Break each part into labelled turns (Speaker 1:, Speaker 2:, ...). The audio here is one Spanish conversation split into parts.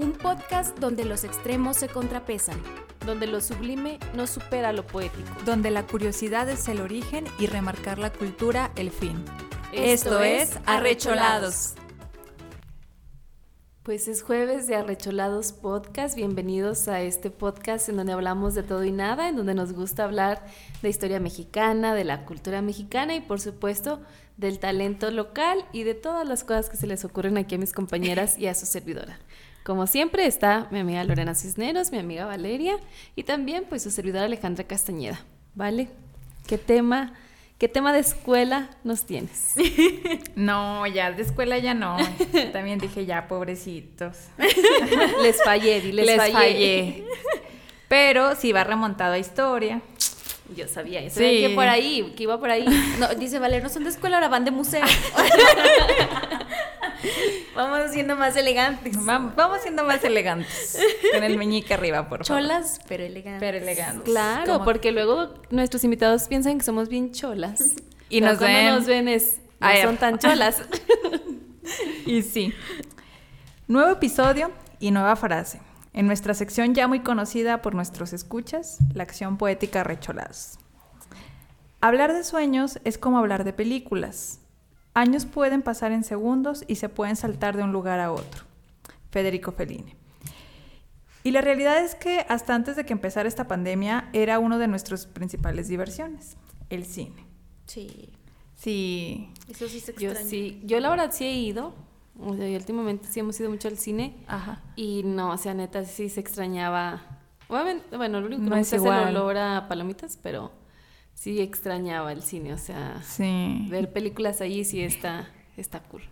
Speaker 1: Un podcast donde los extremos se contrapesan.
Speaker 2: donde lo sublime no supera lo poético.
Speaker 3: donde la curiosidad es el origen y remarcar la cultura el fin.
Speaker 2: Esto es Arrecholados.
Speaker 4: Pues es jueves de Arrecholados Podcast. Bienvenidos a este podcast en donde hablamos de todo y nada, en donde nos gusta hablar de historia mexicana, de la cultura mexicana y por supuesto del talento local y de todas las cosas que se les ocurren aquí a mis compañeras y a su servidora. Como siempre está mi amiga Lorena Cisneros, mi amiga Valeria y también pues su servidora Alejandra Castañeda. ¿Vale? ¿Qué tema, qué tema de escuela nos tienes?
Speaker 3: No, ya de escuela ya no. También dije ya, pobrecitos.
Speaker 4: Les fallé, les,
Speaker 3: Les
Speaker 4: fallé.
Speaker 3: fallé. Pero sí va remontado a historia.
Speaker 4: Yo sabía, yo sabía
Speaker 3: Sí.
Speaker 4: que por ahí, que iba por ahí.
Speaker 1: No, dice Valeria, no son de escuela, ahora van de museo. Vamos siendo más elegantes.
Speaker 3: Va- Vamos siendo más elegantes. Con el meñique arriba, por favor.
Speaker 1: Cholas, pero elegantes.
Speaker 3: Pero elegantes.
Speaker 4: Claro, porque luego nuestros invitados piensan que somos bien cholas.
Speaker 3: Y
Speaker 4: Pero
Speaker 3: nos
Speaker 4: cuando
Speaker 3: ven-
Speaker 4: nos ven es, no
Speaker 3: Ay,
Speaker 4: son tan cholas.
Speaker 3: Y sí. Nuevo episodio y nueva frase. En nuestra sección ya muy conocida por nuestros escuchas, la acción poética Recholados. Hablar de sueños es como hablar de películas. Años pueden pasar en segundos y se pueden saltar de un lugar a otro. Federico Fellini. Y la realidad es que hasta antes de que empezara esta pandemia era uno de nuestras principales diversiones, el cine.
Speaker 1: Sí,
Speaker 3: Sí.
Speaker 1: eso sí se
Speaker 4: Yo
Speaker 1: extraña.
Speaker 4: sí, yo la verdad sí he ido. O sea, y últimamente sí hemos ido mucho al cine.
Speaker 3: Ajá.
Speaker 4: Y no, o sea, neta, sí se extrañaba. Obviamente, bueno, lo único que
Speaker 3: No es
Speaker 4: el olor a palomitas, pero sí extrañaba el cine. O sea,
Speaker 3: Sí.
Speaker 4: ver películas allí sí está, está cool.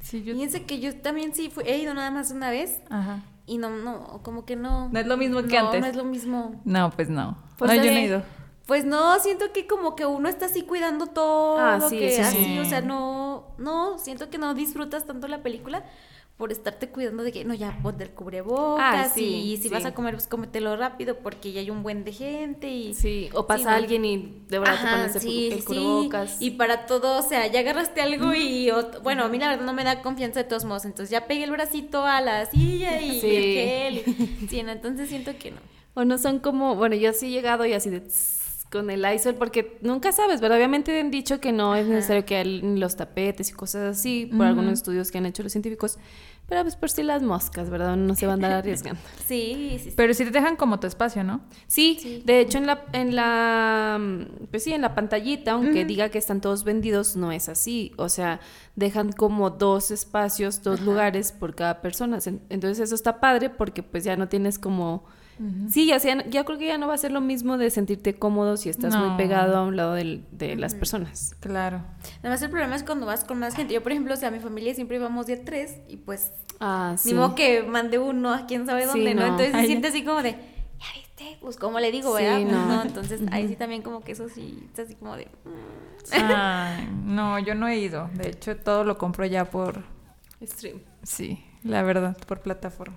Speaker 3: Sí, yo-
Speaker 1: Fíjense que yo también sí fui- he ido nada más una vez
Speaker 3: Ajá.
Speaker 1: y no, no, como que no.
Speaker 3: No es lo mismo que
Speaker 1: no,
Speaker 3: antes.
Speaker 1: No es lo mismo.
Speaker 3: No, pues no.
Speaker 1: Pues
Speaker 3: no, yo no he ido.
Speaker 1: Pues no, siento que como que uno está así cuidando todo,
Speaker 4: Ah, sí,
Speaker 1: que
Speaker 4: eso
Speaker 1: así,
Speaker 3: sí.
Speaker 1: o sea, no, no, siento que no disfrutas tanto la película por estarte cuidando de que, no, ya ponte el cubrebocas
Speaker 4: Ah, sí,
Speaker 1: y si
Speaker 4: sí.
Speaker 1: vas a comer, pues cómetelo rápido porque ya hay un buen de gente y...
Speaker 4: Sí, o pasa
Speaker 1: Sí,
Speaker 4: alguien y de verdad te pones el,
Speaker 1: sí,
Speaker 4: el
Speaker 1: sí,
Speaker 4: cubrebocas.
Speaker 1: Y para todo, o sea, ya agarraste algo y... ot- bueno, a mí la verdad no me da confianza de todos modos. Entonces ya pegué el bracito a la silla y
Speaker 4: Sí.
Speaker 1: el gel. y- sí, no, entonces siento que no.
Speaker 4: O no son como, bueno, yo sí he llegado y así de tss, con el ISOL porque nunca sabes, ¿verdad? Obviamente han dicho que no es necesario que los tapetes y cosas así por algunos estudios que han hecho los científicos, pero pues por si las moscas, ¿verdad? No se van a andar arriesgando.
Speaker 1: Sí, sí, sí.
Speaker 3: Pero sí te dejan como tu espacio, ¿no?
Speaker 4: Sí,
Speaker 1: Sí.
Speaker 4: de hecho en la en la pues sí, en la pantallita, aunque diga que están todos vendidos, no es así, o sea, dejan como dos espacios, dos lugares por cada persona. En- Entonces eso está padre porque pues ya no tienes como Sí, ya, sea, ya creo que ya no va a ser lo mismo de sentirte cómodo si estás
Speaker 3: No.
Speaker 4: muy pegado a un lado del- de las personas.
Speaker 3: Claro.
Speaker 1: Además el problema es cuando vas con más gente. Yo, por ejemplo, o sea, mi familia siempre íbamos de tres y pues
Speaker 4: Ah, sí.
Speaker 1: ni modo que mande uno a quién sabe
Speaker 4: Sí,
Speaker 1: dónde, ¿no?
Speaker 4: no.
Speaker 1: Entonces se siente así como de, ya viste, pues como le digo,
Speaker 4: Sí,
Speaker 1: ¿verdad?
Speaker 4: No.
Speaker 1: Entonces ahí sí también como que eso sí, es así como de... mm.
Speaker 3: Ay, no, yo no he ido. De hecho, todo lo compro ya por...
Speaker 4: Stream.
Speaker 3: Sí, la verdad, por plataforma.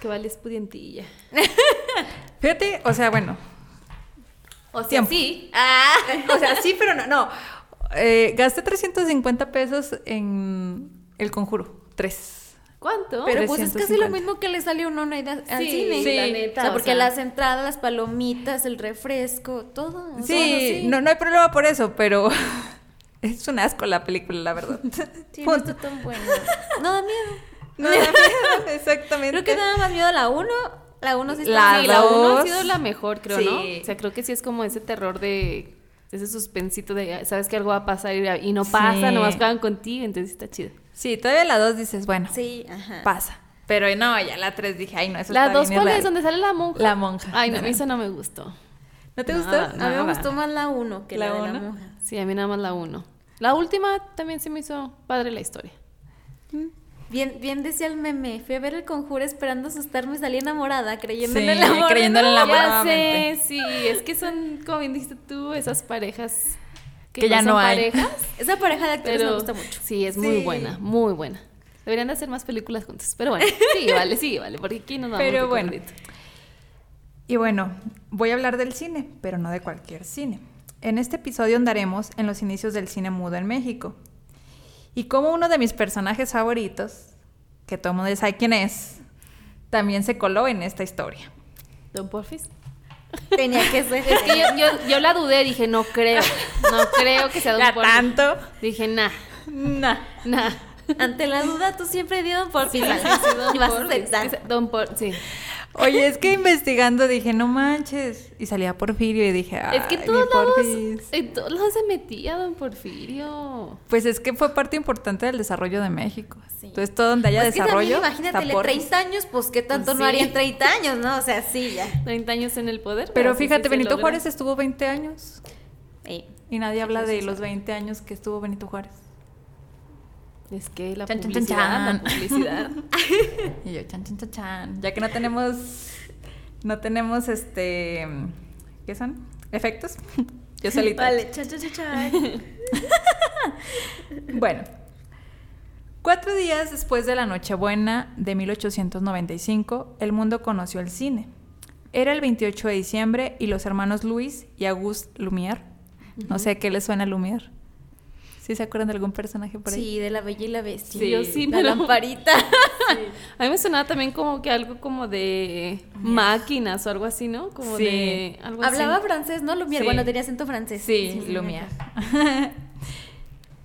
Speaker 4: Que vale es pudientilla.
Speaker 3: Fíjate, o sea, bueno.
Speaker 4: O sea,
Speaker 3: Tiempo.
Speaker 4: sí.
Speaker 1: Ah,
Speaker 3: O sea, sí, pero no. no. Eh, gasté 350 pesos en El Conjuro. Tres.
Speaker 4: ¿Cuánto?
Speaker 1: pero pues es casi
Speaker 3: 350.
Speaker 1: lo mismo que le salió a uno al
Speaker 4: Sí,
Speaker 1: cine.
Speaker 3: sí,
Speaker 4: la
Speaker 1: O
Speaker 4: neta.
Speaker 1: sea,
Speaker 4: o
Speaker 1: porque
Speaker 4: sea,
Speaker 1: las entradas, las palomitas, el refresco, todo. o sea,
Speaker 3: Sí, No, no hay problema por eso, pero es un asco la película, la verdad.
Speaker 1: Sí, no está tan bueno. No da miedo.
Speaker 3: No, da exactamente.
Speaker 1: Creo que nada más miedo a la 1. La 1 sí está
Speaker 3: La
Speaker 4: Sí, la
Speaker 3: dos.
Speaker 4: 1 ha sido la mejor, creo,
Speaker 3: Sí.
Speaker 4: ¿no? O sea, creo que sí es como ese terror de ese suspensito de sabes que algo va a pasar y, y no pasa,
Speaker 3: Sí.
Speaker 4: nomás juegan contigo, entonces está chido.
Speaker 3: Sí, todavía la dos dices, bueno,
Speaker 1: Sí, ajá.
Speaker 3: pasa. Pero no, ya la tres dije, ay, no, eso
Speaker 4: La
Speaker 3: está
Speaker 4: 2
Speaker 3: bien
Speaker 4: ¿cuál es?
Speaker 3: raro.
Speaker 4: ¿Donde sale la monja?
Speaker 3: La monja.
Speaker 4: Ay, no, a mí eso no me gustó.
Speaker 3: ¿No te gustó?
Speaker 4: Nada,
Speaker 1: A mí me gustó más la 1 que la,
Speaker 3: ¿La
Speaker 1: de la monja.
Speaker 4: Sí, a mí nada más la 1. La última también se me hizo padre la historia.
Speaker 1: Bien, bien decía el meme, fui a ver el conjuro esperando asustarme y salí enamorada, creyendo
Speaker 3: Sí,
Speaker 1: en el amor.
Speaker 3: creyendo en el amor.
Speaker 4: ya sé, sí, es que son, como bien dijiste tú, esas parejas
Speaker 3: Que ya no hay.
Speaker 4: parejas,
Speaker 1: Esa pareja de actores
Speaker 4: pero
Speaker 1: me gusta mucho.
Speaker 4: Sí, es muy buena, muy buena. Deberían de hacer más películas juntos, pero bueno, sí, vale, sí, vale, porque aquí nos vamos
Speaker 3: Pero bueno. Y bueno, voy a hablar del cine, pero no de cualquier cine. En este episodio andaremos en los inicios del cine mudo en México. Y como uno de mis personajes favoritos, que todo el mundo sabe quién es, también se coló en esta historia.
Speaker 4: Don Porfis.
Speaker 1: Tenía que ser.
Speaker 4: Es que yo, yo, yo la dudé, dije, no creo. No creo que sea Don Porfis.
Speaker 3: tanto.
Speaker 4: Dije, nah,
Speaker 3: Nah.
Speaker 4: nah.
Speaker 1: Ante la duda, tú siempre di Don Porfis.
Speaker 4: Sí,
Speaker 1: vas
Speaker 4: sí, Don
Speaker 1: y vas a
Speaker 4: Porfis. Don Por, sí.
Speaker 3: Oye, es que investigando dije, no manches. Y salía Porfirio y dije, Ay,
Speaker 4: es que todos lados, en todos lados se metía Don Porfirio.
Speaker 3: Pues es que fue parte importante del desarrollo de México.
Speaker 1: Sí.
Speaker 3: Entonces, todo donde haya
Speaker 1: Pues que
Speaker 3: desarrollo.
Speaker 1: también, imagínate,
Speaker 3: Porfis.
Speaker 1: 30 años, pues qué tanto
Speaker 4: Pues
Speaker 1: no
Speaker 4: sí.
Speaker 1: haría en 30 años, ¿no? O sea, sí, ya.
Speaker 4: 30 años en el poder.
Speaker 3: Pero
Speaker 4: sí, sí
Speaker 3: fíjate, Benito. Juárez estuvo 20 años.
Speaker 1: Eh,
Speaker 3: Y nadie habla
Speaker 4: sí
Speaker 3: de los 20 años que estuvo Benito Juárez.
Speaker 4: Es que la
Speaker 3: Chan, chan, chan,
Speaker 4: publicidad,
Speaker 3: chan.
Speaker 4: la publicidad.
Speaker 3: Y yo, chan, chan, chan, chan. Ya que no tenemos. No tenemos este. ¿Qué son? Efectos. Yo solita.
Speaker 1: Vale, cha, cha, cha, cha.
Speaker 3: Bueno. Cuatro días después de la Nochebuena de 1895, el mundo conoció el cine. Era el 28 de diciembre y los hermanos Luis y Auguste Lumière. No sé a qué les suena Lumière. ¿Sí se acuerdan de algún personaje por ahí?
Speaker 1: Sí, de la bella y la bestia.
Speaker 4: Sí, yo sí,
Speaker 1: la
Speaker 4: pero-
Speaker 1: lamparita.
Speaker 4: A mí me sonaba también como que algo como de máquinas o algo así, ¿no? Como
Speaker 3: Sí.
Speaker 4: de algo así.
Speaker 1: Hablaba francés, ¿no? Lumière,
Speaker 3: Sí.
Speaker 1: bueno, tenía acento francés.
Speaker 3: Sí, Lumière.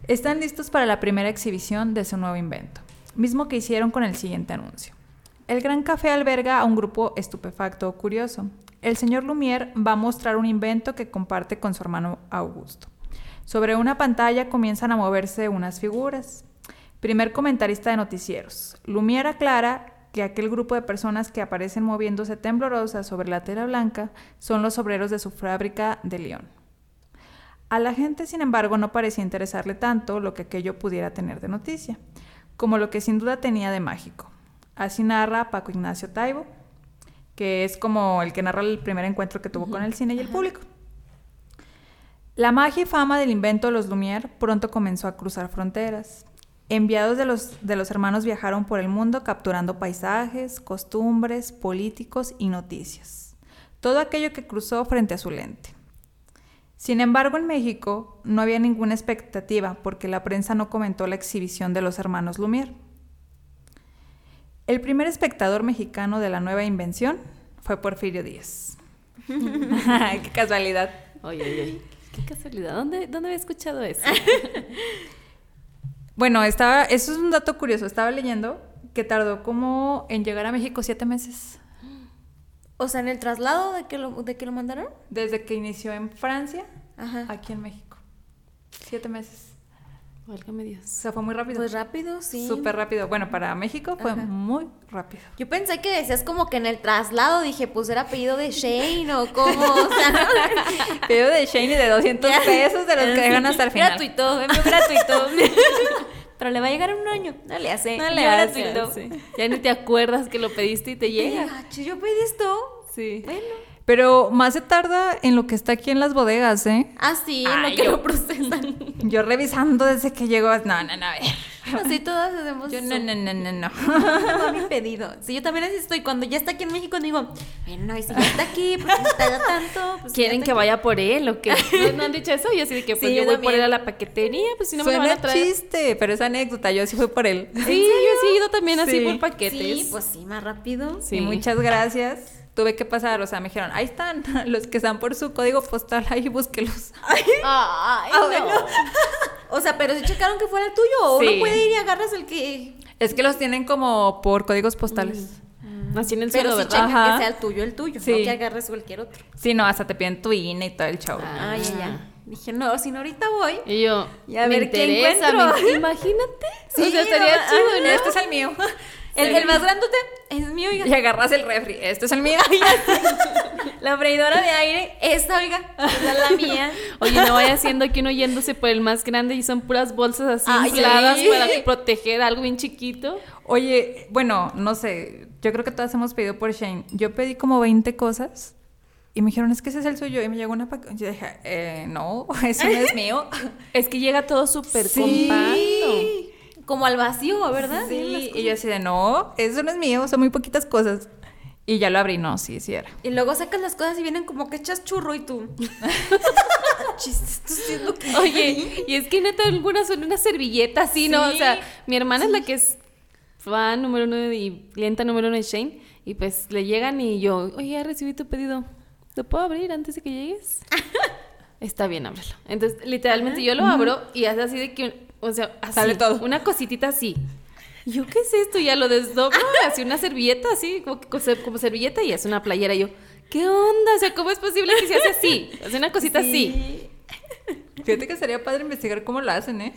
Speaker 3: Están listos para la primera exhibición de su nuevo invento, mismo que hicieron con el siguiente anuncio. El Gran Café alberga a un grupo estupefacto o curioso. El señor Lumière va a mostrar un invento que comparte con su hermano Augusto. Sobre una pantalla comienzan a moverse unas figuras. Primer comentarista de noticieros. Lumière aclara que aquel grupo de personas que aparecen moviéndose temblorosas sobre la tela blanca son los obreros de su fábrica de Lyon. A la gente, sin embargo, no parecía interesarle tanto lo que aquello pudiera tener de noticia, como lo que sin duda tenía de mágico. Así narra Paco Ignacio Taibo, que es como el que narra el primer encuentro que tuvo con el cine y el público. La magia y fama del invento de los Lumière pronto comenzó a cruzar fronteras. Enviados de los, de los hermanos viajaron por el mundo capturando paisajes, costumbres, políticos y noticias. Todo aquello que cruzó frente a su lente. Sin embargo, en México no había ninguna expectativa porque la prensa no comentó la exhibición de los hermanos Lumière. El primer espectador mexicano de la nueva invención fue Porfirio Díaz. ¡Qué casualidad!
Speaker 4: Oye, oye, oye. Qué casualidad. ¿Dónde, ¿Dónde había escuchado eso?
Speaker 3: Bueno, estaba, eso es un dato curioso. Estaba leyendo que tardó como en llegar a México siete meses.
Speaker 1: O sea, en el traslado de que lo, de que lo mandaron.
Speaker 3: Desde que inició en Francia,
Speaker 1: Ajá.
Speaker 3: aquí en México. Siete meses.
Speaker 4: Válgame
Speaker 3: O
Speaker 4: Dios.
Speaker 3: sea, fue muy rápido.
Speaker 1: Pues rápido, sí.
Speaker 3: Súper rápido. Bueno, para México fue
Speaker 1: Ajá.
Speaker 3: muy rápido.
Speaker 1: Yo pensé que decías como que en el traslado dije, pues era apellido de Shane o cómo, o sea, ¿no?
Speaker 3: Pedido de Shane de 200
Speaker 1: Ya.
Speaker 3: pesos de los que dejan hasta el final.
Speaker 1: Gratuito, envío gratuito. Pero le va a llegar en un año. No le hace.
Speaker 3: No le hace,
Speaker 1: gratuito.
Speaker 4: Ya ni te acuerdas que lo pediste y te
Speaker 1: Y,
Speaker 4: llega.
Speaker 1: ah, yo pedí esto.
Speaker 4: Sí.
Speaker 1: Bueno.
Speaker 3: Pero más se tarda en lo que está aquí en las bodegas, ¿eh?
Speaker 1: Ah, sí, en lo que
Speaker 3: yo-
Speaker 1: lo procesan.
Speaker 3: Yo revisando desde que llegó. No, no, no, a ver.
Speaker 1: Así todas hacemos
Speaker 3: Yo no, no, no, no, no.
Speaker 1: No va mi pedido. Sí, yo también así estoy. Cuando ya está aquí en México, digo, bueno, y si ya está aquí, ¿por qué me tarda tanto? Pues,
Speaker 4: ¿Quieren que vaya por él o qué? ¿No, no han dicho eso? Y así de que pues
Speaker 1: Sí,
Speaker 4: yo
Speaker 1: yo
Speaker 4: voy por él a la paquetería, pues si no me lo van
Speaker 3: Suena
Speaker 4: a traer.
Speaker 3: chiste, pero es anécdota. Yo sí fui por él.
Speaker 4: Sí, yo sí he ido también así
Speaker 3: Sí.
Speaker 4: por paquetes.
Speaker 1: Sí, pues sí, más rápido.
Speaker 4: Sí.
Speaker 3: Y muchas gracias. Tuve que pasar, o sea, me dijeron, ahí están los que están por su código postal, ahí búsquelos.
Speaker 4: Ay,
Speaker 1: Ah,
Speaker 4: no.
Speaker 1: bueno. O sea, pero si checaron que fuera el tuyo, o
Speaker 3: Sí.
Speaker 1: uno puede ir y agarras el que.
Speaker 3: Es que los tienen como por códigos postales.
Speaker 4: Así en el
Speaker 1: Pero
Speaker 4: suelo,
Speaker 1: si
Speaker 4: ¿verdad?
Speaker 1: checan
Speaker 3: Ajá.
Speaker 1: que sea el tuyo, el tuyo,
Speaker 3: Sí.
Speaker 1: no que agarres cualquier otro.
Speaker 3: Sí, no, hasta te piden tu INE y todo el show.
Speaker 4: Ah.
Speaker 1: Ay, ya, ya. Dije, no, si no ahorita voy.
Speaker 4: Y yo,
Speaker 1: Y a
Speaker 4: me
Speaker 1: ver qué
Speaker 4: interesa,
Speaker 1: encuentro.
Speaker 4: me- imagínate.
Speaker 1: Sí,
Speaker 4: o sea, estaría
Speaker 1: no,
Speaker 4: chido,
Speaker 1: ay,
Speaker 4: ¿no?
Speaker 3: Este es el mío.
Speaker 1: El, el más grandote es mío, oiga.
Speaker 3: Y agarras el refri. Este es el mío.
Speaker 1: La freidora de aire, esta, oiga, esa es la mía.
Speaker 4: Oye, no vaya siendo que uno yéndose por el más grande y son puras bolsas así
Speaker 1: Ay,
Speaker 4: infladas
Speaker 1: sí.
Speaker 4: para proteger algo bien chiquito.
Speaker 3: Oye, bueno, no sé. Yo creo que todas hemos pedido por Shane. Yo pedí como 20 cosas. Y me dijeron, es que ese es el suyo. Y me llegó una paca. Yo dije, eh, no, eso no es mío.
Speaker 4: Es que llega todo súper
Speaker 3: Sí.
Speaker 4: compacto.
Speaker 1: Como al vacío, ¿verdad?
Speaker 3: Sí, y yo así de, no, eso no es mío, son muy poquitas cosas. Y ya lo abrí, no, sí, sí era.
Speaker 1: Y luego sacas las cosas y vienen como que echas churro y tú. Sí que.
Speaker 4: Oye, y es que neta algunas son una servilleta así, ¿no? O
Speaker 3: Sí.
Speaker 4: sea, mi hermana es la que es fan número uno y clienta número uno de Shane. Y pues le llegan y yo, oye, ya recibí tu pedido. ¿Lo puedo abrir antes de que llegues? Está bien, ábrelo. Entonces, literalmente yo lo abro y hace así de que, o sea, así,
Speaker 3: Sale todo.
Speaker 4: una cositita así. Yo, ¿qué es esto? Ya lo desdoblo, así una servilleta, así, como, como servilleta y es una playera. Y yo, ¿qué onda? O sea, ¿cómo es posible que se hace así? Hace una cosita así.
Speaker 3: Fíjate que sería padre investigar cómo lo hacen, ¿eh?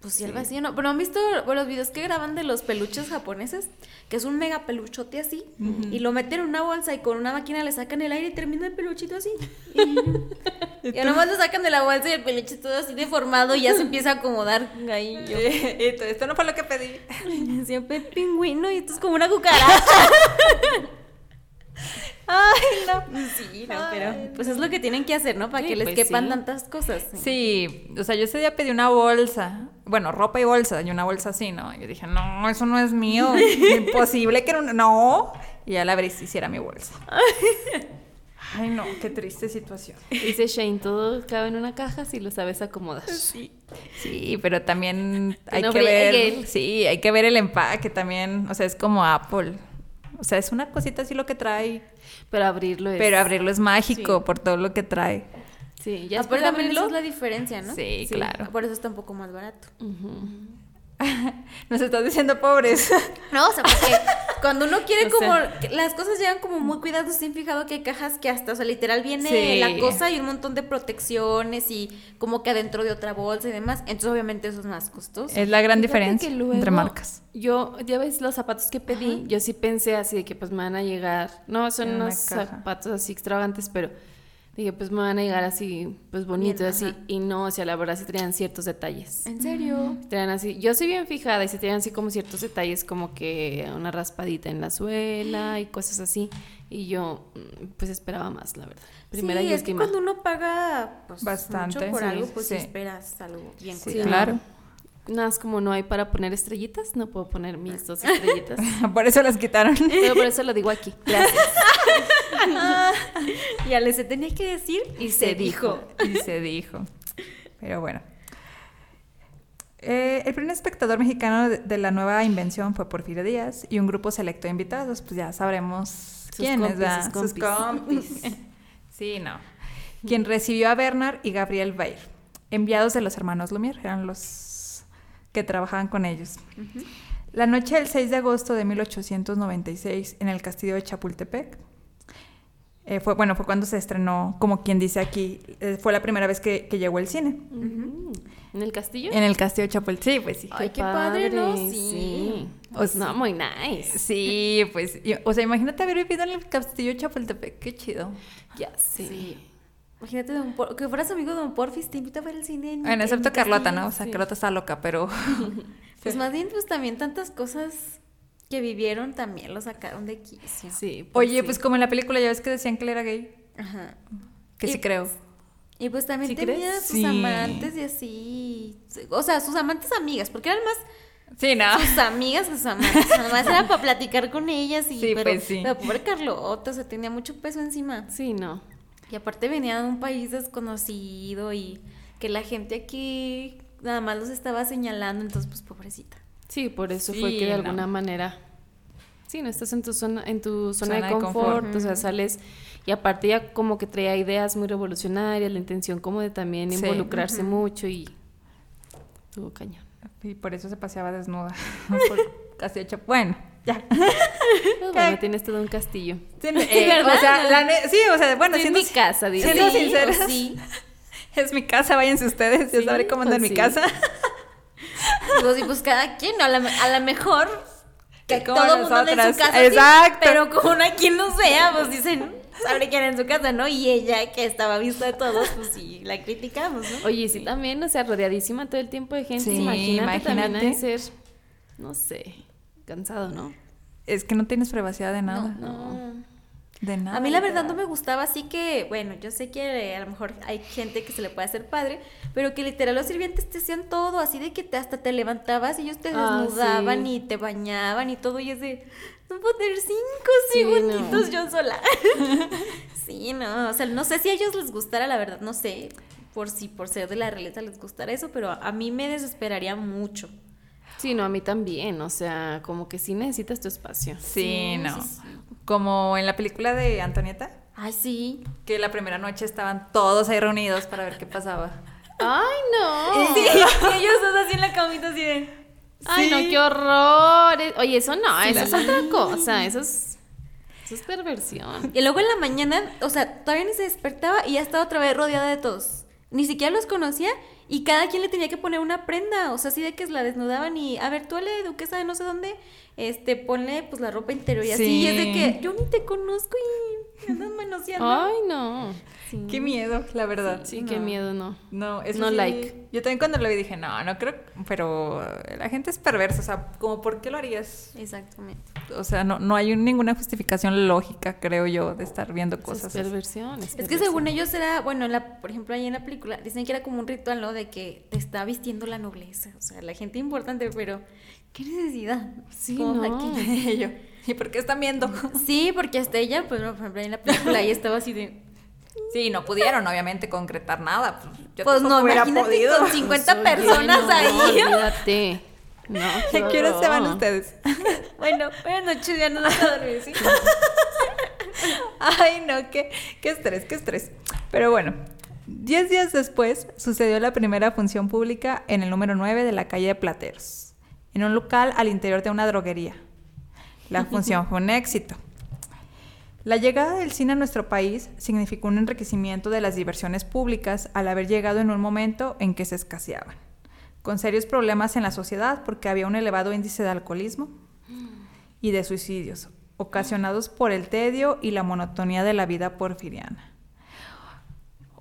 Speaker 1: Pues sí, algo así, ¿no? Pero han visto los videos que graban de los peluches japoneses, que es un mega peluchote así, y lo meten en una bolsa y con una máquina le sacan el aire y termina el peluchito así. Y ya nomás lo sacan de la bolsa y el peluche todo así deformado y ya se empieza a acomodar ahí. Yo,
Speaker 3: Esto, esto no fue lo que pedí.
Speaker 1: siempre pingüino y esto es como una cucaracha.
Speaker 3: Ay, no.
Speaker 1: Sí, no, pero pues es lo que tienen que hacer, ¿no? Para
Speaker 4: Sí,
Speaker 1: que les
Speaker 4: pues
Speaker 1: quepan
Speaker 4: sí.
Speaker 1: tantas cosas.
Speaker 3: Sí, o sea, yo ese día pedí una bolsa, bueno, ropa y bolsa, y una bolsa así, ¿no? Yo dije, no, eso no es mío, imposible que no, no. Y ya la abrí si hiciera mi bolsa. Ay, no, qué triste situación.
Speaker 4: Dice Shane, todo cabe en una caja si lo sabes acomodar.
Speaker 3: Sí. Sí, pero también hay
Speaker 4: no
Speaker 3: que ver, sí, hay que ver el empaque también, o sea, es como Apple. O sea, es una cosita así lo que trae,
Speaker 4: Pero abrirlo es...
Speaker 3: pero abrirlo es mágico
Speaker 4: Sí.
Speaker 3: por todo lo que trae.
Speaker 4: Sí, ya
Speaker 1: Aparte
Speaker 4: después de
Speaker 1: esa es la diferencia, ¿no?
Speaker 3: Sí,
Speaker 4: Sí.
Speaker 3: claro.
Speaker 1: Por eso está un poco más barato.
Speaker 4: Ujú.
Speaker 3: Nos estás diciendo pobres.
Speaker 1: No, o sea, porque cuando uno quiere como las cosas llegan como muy cuidados, ¿se han fijado que hay cajas que hasta, o sea, literal viene
Speaker 3: Sí.
Speaker 1: la cosa y un montón de protecciones y como que adentro de otra bolsa y demás? Entonces, obviamente, eso es más costoso.
Speaker 3: Es la gran
Speaker 4: Fíjate
Speaker 3: diferencia
Speaker 4: luego
Speaker 3: entre marcas.
Speaker 4: Yo, ya ves los zapatos que pedí, yo sí pensé así de que pues me van a llegar, no, son unos
Speaker 3: caja.
Speaker 4: zapatos así extravagantes, pero dije pues me van a llegar así, pues bonitos,
Speaker 1: Bien,
Speaker 4: así,
Speaker 1: ajá.
Speaker 4: y no, o sea, la verdad sí traían ciertos detalles.
Speaker 1: ¿En serio?
Speaker 4: Traían así, yo soy bien fijada y se traían así como ciertos detalles como que una raspadita en la suela y cosas así, y yo mm, pues esperaba más, la verdad. Primera
Speaker 1: sí,
Speaker 4: y
Speaker 1: es que cuando uno paga pues,
Speaker 3: Bastante,
Speaker 1: mucho por
Speaker 3: sí,
Speaker 1: algo, pues
Speaker 3: sí.
Speaker 1: esperas algo bien
Speaker 3: Sí,
Speaker 1: cuidado.
Speaker 3: claro.
Speaker 4: Nada más como no hay para poner estrellitas, no puedo poner mis dos estrellitas.
Speaker 3: Por eso las quitaron.
Speaker 4: Pero por eso lo digo aquí. Gracias.
Speaker 1: Ya les se tenía que decir y se dijo.
Speaker 3: y se dijo. Pero bueno. Eh, el primer espectador mexicano de, de la nueva invención fue Porfirio Díaz y un grupo selecto de invitados, pues ya sabremos quiénes,
Speaker 4: compis,
Speaker 3: ¿verdad?
Speaker 4: sus
Speaker 3: Sus compis. Sí, no. Quien recibió a Bernard y Gabriel Bayer, enviados de los hermanos Lumière, eran los que trabajaban con ellos. La noche del 6 de agosto de 1896 en el castillo de Chapultepec, eh, fue, bueno, fue cuando se estrenó, como quien dice aquí, eh, fue la primera vez que, que llegó el cine.
Speaker 4: ¿En el castillo?
Speaker 3: En el castillo de Chapultepec, sí, pues sí.
Speaker 1: Ay, qué padre, ¿no? Sí.
Speaker 4: Pues no, muy nice.
Speaker 3: Sí, pues, y- o sea, imagínate haber vivido en el castillo de Chapultepec, qué chido.
Speaker 4: Ya sí.
Speaker 1: Imagínate don Por- que fueras amigo de Don Porfis, te invito a ver el cine. en-
Speaker 3: Bueno,
Speaker 1: en
Speaker 3: excepto Carlota. ¿no? O sea,
Speaker 4: sí.
Speaker 3: Carlota está loca, pero...
Speaker 1: Pues más bien, pues también tantas cosas que vivieron también lo sacaron de quicio.
Speaker 4: Sí.
Speaker 3: Oye,
Speaker 4: sí.
Speaker 3: pues como en la película ya ves que decían que él era gay,
Speaker 1: Ajá.
Speaker 3: que
Speaker 1: Y-
Speaker 3: sí creo.
Speaker 1: Y pues también
Speaker 4: ¿Sí
Speaker 1: tenía
Speaker 4: crees?
Speaker 1: sus
Speaker 3: Sí.
Speaker 1: amantes y así. O sea, sus amantes amigas, porque eran más
Speaker 3: Sí, no.
Speaker 1: sus amigas sus amantes. Además era para platicar con ellas y
Speaker 3: Sí,
Speaker 1: pero,
Speaker 3: pues sí.
Speaker 1: pero pobre Carlota, o sea, tenía mucho peso encima.
Speaker 4: Sí, no.
Speaker 1: Y aparte venía de un país desconocido y que la gente aquí nada más los estaba señalando, entonces pues pobrecita.
Speaker 4: Sí, por eso fue que de
Speaker 3: no.
Speaker 4: alguna manera. Sí, no estás en tu zona, en tu zona,
Speaker 3: Zona
Speaker 4: de
Speaker 3: de
Speaker 4: confort, o sea, sales y aparte ya como que traía ideas muy revolucionarias, la intención como de también
Speaker 3: Sí.
Speaker 4: involucrarse mucho y tuvo cañón.
Speaker 3: Y por eso se paseaba desnuda. de Chap- Bueno, ya.
Speaker 4: Pero bueno, tienes todo un castillo.
Speaker 3: Sí, eh, o sea, la ne- sí, o sea, bueno,
Speaker 4: Sí, es mi casa, diría.
Speaker 3: siendo
Speaker 1: Sí,
Speaker 3: sinceras,
Speaker 1: pues sí.
Speaker 3: es mi casa, váyanse ustedes, yo sabré cómo anda en
Speaker 4: pues
Speaker 3: mi
Speaker 4: sí.
Speaker 3: casa.
Speaker 1: Digo, sí, pues cada quien, ¿no? a la, a la mejor que
Speaker 3: Como
Speaker 1: todo el mundo en su casa. sí,
Speaker 3: Exacto.
Speaker 1: pero como una quien no sea, pues dicen, sabe quién en su casa, ¿no? Y ella, que estaba vista de todos, pues sí, la criticamos, ¿no?
Speaker 4: Oye, sí, también, o sea, rodeadísima todo el tiempo de gente.
Speaker 3: Sí,
Speaker 4: imagínate,
Speaker 3: imagínate.
Speaker 4: ser, no sé, cansado, ¿no?
Speaker 3: Es que no tienes privacidad de nada.
Speaker 1: No.
Speaker 3: De nada.
Speaker 1: A mí la verdad no me gustaba, así que, bueno, yo sé que a lo mejor hay gente que se le puede hacer padre, pero que literal los sirvientes te hacían todo, así de que te, hasta te levantabas y ellos te
Speaker 4: Ah,
Speaker 1: desnudaban
Speaker 4: sí.
Speaker 1: y te bañaban y todo, y es de, no puedo tener cinco
Speaker 4: Sí,
Speaker 1: segunditos
Speaker 4: no.
Speaker 1: yo sola. sí, no, o sea, no sé si a ellos les gustara, la verdad, no sé, por si por ser de la realeza les gustara eso, pero a, a mí me desesperaría mucho.
Speaker 4: Sí, no, a mí también. O sea, como que sí necesitas tu espacio.
Speaker 3: Sí, no. Como en la película de Antonieta,
Speaker 1: Ay, sí.
Speaker 3: que la primera noche estaban todos ahí reunidos para ver qué pasaba.
Speaker 4: ¡Ay, no!
Speaker 1: Sí, y ellos dos así en la camita así de...
Speaker 4: ¡Ay, no, qué horror! Oye, eso no, eso es otra cosa. Eso es, eso es perversión.
Speaker 1: Y luego en la mañana, o sea, todavía ni se despertaba y ya estaba otra vez rodeada de todos. Ni siquiera los conocía y cada quien le tenía que poner una prenda. O sea, así de que la desnudaban y, a ver, tú a la duquesa de no sé dónde, este, ponle pues la ropa interior y así.
Speaker 3: Sí.
Speaker 1: Y es de que yo ni te conozco y andas manoseando.
Speaker 4: ¡Ay, no!
Speaker 1: Sí.
Speaker 3: Qué miedo, la verdad.
Speaker 4: Sí, qué
Speaker 3: No.
Speaker 4: miedo, no.
Speaker 3: No, eso
Speaker 4: No
Speaker 3: sí,
Speaker 4: like.
Speaker 3: Yo también cuando lo vi dije, no, no creo, pero la gente es perversa, o sea, como ¿por qué lo harías?
Speaker 1: Exactamente.
Speaker 3: O sea, no, no hay ninguna justificación lógica, creo yo, de estar viendo cosas.
Speaker 4: es
Speaker 3: así.
Speaker 4: perversión.
Speaker 1: Es que según ellos era, bueno, en la, por ejemplo, ahí en la película, dicen que era como un ritual, ¿no? De que te está vistiendo la nobleza, o sea, la gente importante, pero ¿qué necesidad?
Speaker 4: Sí, no.
Speaker 1: aquí.
Speaker 3: Yo, ¿y por qué están viendo?
Speaker 1: Sí, porque hasta ella, pues, por ejemplo, ahí en la película, ahí estaba así de...
Speaker 3: Sí, no pudieron, obviamente, concretar nada. Pues, yo
Speaker 1: Pues no,
Speaker 3: hubiera
Speaker 1: imagínate
Speaker 3: podido.
Speaker 1: con 50
Speaker 4: Oye,
Speaker 1: personas
Speaker 4: no,
Speaker 1: ahí.
Speaker 4: Olvídate. No, qué
Speaker 3: ¿A qué hora se van ustedes?
Speaker 1: Bueno, buenas noches, ya no nos va a dormir, ¿sí?
Speaker 3: Ay, no, qué, qué estrés, qué estrés. Pero bueno, diez días después sucedió la primera función pública en el número 9 de la calle de Plateros, en un local al interior de una droguería. La función fue un éxito. La llegada del cine a nuestro país significó un enriquecimiento de las diversiones públicas al haber llegado en un momento en que se escaseaban, con serios problemas en la sociedad porque había un elevado índice de alcoholismo y de suicidios, ocasionados por el tedio y la monotonía de la vida porfiriana.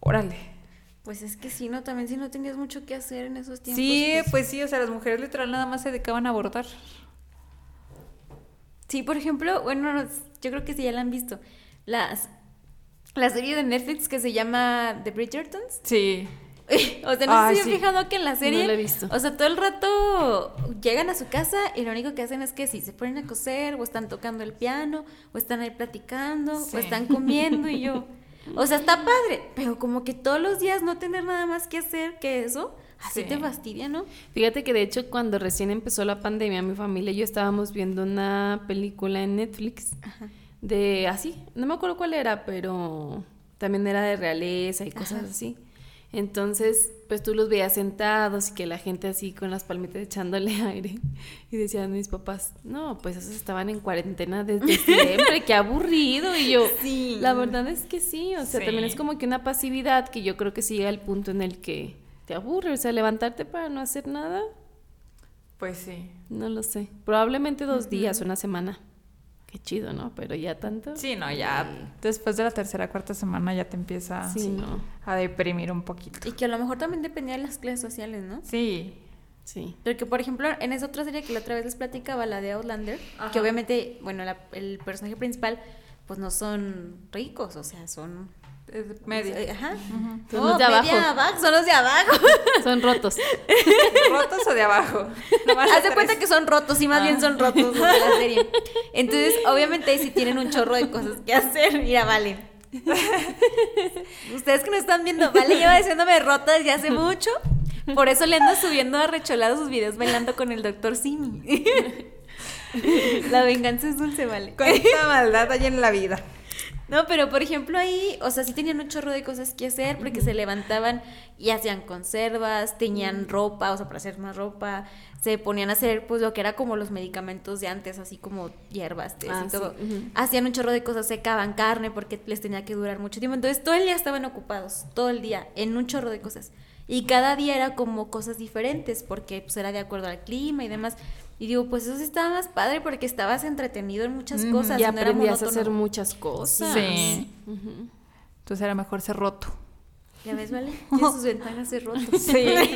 Speaker 3: Órale.
Speaker 1: Pues es que sí, ¿no? También si no tenías mucho que hacer en esos tiempos.
Speaker 3: Sí,
Speaker 1: pues-
Speaker 3: pues sí, o sea, las mujeres literal nada más se dedicaban a abortar.
Speaker 1: Sí, por ejemplo, bueno, no, yo creo que sí ya la han visto. Las, la serie de Netflix que se llama The Bridgertons.
Speaker 3: Sí.
Speaker 1: o sea, no
Speaker 3: Ay,
Speaker 1: sé si
Speaker 3: sí.
Speaker 1: han fijado que en la serie.
Speaker 4: No la he visto.
Speaker 1: O sea, todo el rato llegan a su casa y lo único que hacen es que sí, se ponen a coser, o están tocando el piano, o están ahí platicando,
Speaker 3: Sí.
Speaker 1: o están comiendo y yo. O sea, está padre, pero como que todos los días no tener nada más que hacer que eso, así
Speaker 3: Sí.
Speaker 1: te fastidia, ¿no?
Speaker 4: Fíjate que de hecho cuando recién empezó la pandemia, mi familia y yo estábamos viendo una película en Netflix de así, no me acuerdo cuál era, pero también era de realeza y cosas
Speaker 1: Ajá.
Speaker 4: así. Entonces, pues tú los veías sentados y que la gente así con las palmitas echándole aire. Y decían mis papás, no, pues esos estaban en cuarentena desde siempre, qué aburrido. Y yo,
Speaker 1: Sí.
Speaker 4: la verdad es que sí, o sea,
Speaker 3: Sí.
Speaker 4: también es como que una pasividad que yo creo que sí llega al punto en el que te aburre, o sea, levantarte para no hacer nada,
Speaker 3: Pues sí.
Speaker 4: no lo sé. Probablemente dos días, una semana. Qué chido, ¿no? Pero ya tanto.
Speaker 3: Sí, no, ya después de la tercera, cuarta semana ya te empieza
Speaker 4: Sí, no.
Speaker 3: a deprimir un poquito.
Speaker 1: Y que a lo mejor también dependía de las clases sociales, ¿no?
Speaker 3: Sí.
Speaker 4: Sí.
Speaker 1: Porque, por ejemplo, en esa otra serie que la otra vez les platicaba, la de Outlander,
Speaker 3: Ajá.
Speaker 1: que obviamente, bueno, la- el personaje principal, pues no son ricos, o sea, son...
Speaker 3: Es media.
Speaker 1: eh, Ajá.
Speaker 4: Son
Speaker 1: No,
Speaker 4: los de
Speaker 1: media
Speaker 4: abajo.
Speaker 1: Son los de abajo.
Speaker 4: Son rotos.
Speaker 3: ¿Rotos o de abajo? Nomás
Speaker 1: Haz de cuenta que son rotos, y más bien son rotos de la serie. Entonces, obviamente, ahí sí tienen un chorro de cosas que hacer. Mira, vale. Ustedes que nos están viendo, vale, lleva diciéndome rota desde hace mucho. Por eso le ando subiendo a recholado sus videos bailando con el doctor Simi. La venganza es dulce, vale.
Speaker 3: Cuánta maldad hay en la vida.
Speaker 1: No, pero por ejemplo ahí, o sea, sí tenían un chorro de cosas que hacer porque se levantaban y hacían conservas, tenían ropa, o sea, para hacer más ropa, se ponían a hacer pues lo que era como los medicamentos de antes, así como hierbas, tés
Speaker 4: Ah,
Speaker 1: y
Speaker 4: sí,
Speaker 1: todo. Hacían un chorro de cosas, secaban carne porque les tenía que durar mucho tiempo. Entonces todo el día estaban ocupados, todo el día, en un chorro de cosas. Y cada día era como cosas diferentes porque pues era de acuerdo al clima y demás. Y digo, pues eso sí estaba más padre porque estabas entretenido en muchas cosas.
Speaker 4: Y
Speaker 1: no era
Speaker 4: aprendías a hacer muchas cosas.
Speaker 3: Sí. Entonces era mejor ser roto.
Speaker 1: Ya ves, ¿vale? Tiene sus ventanas de roto.
Speaker 3: Sí.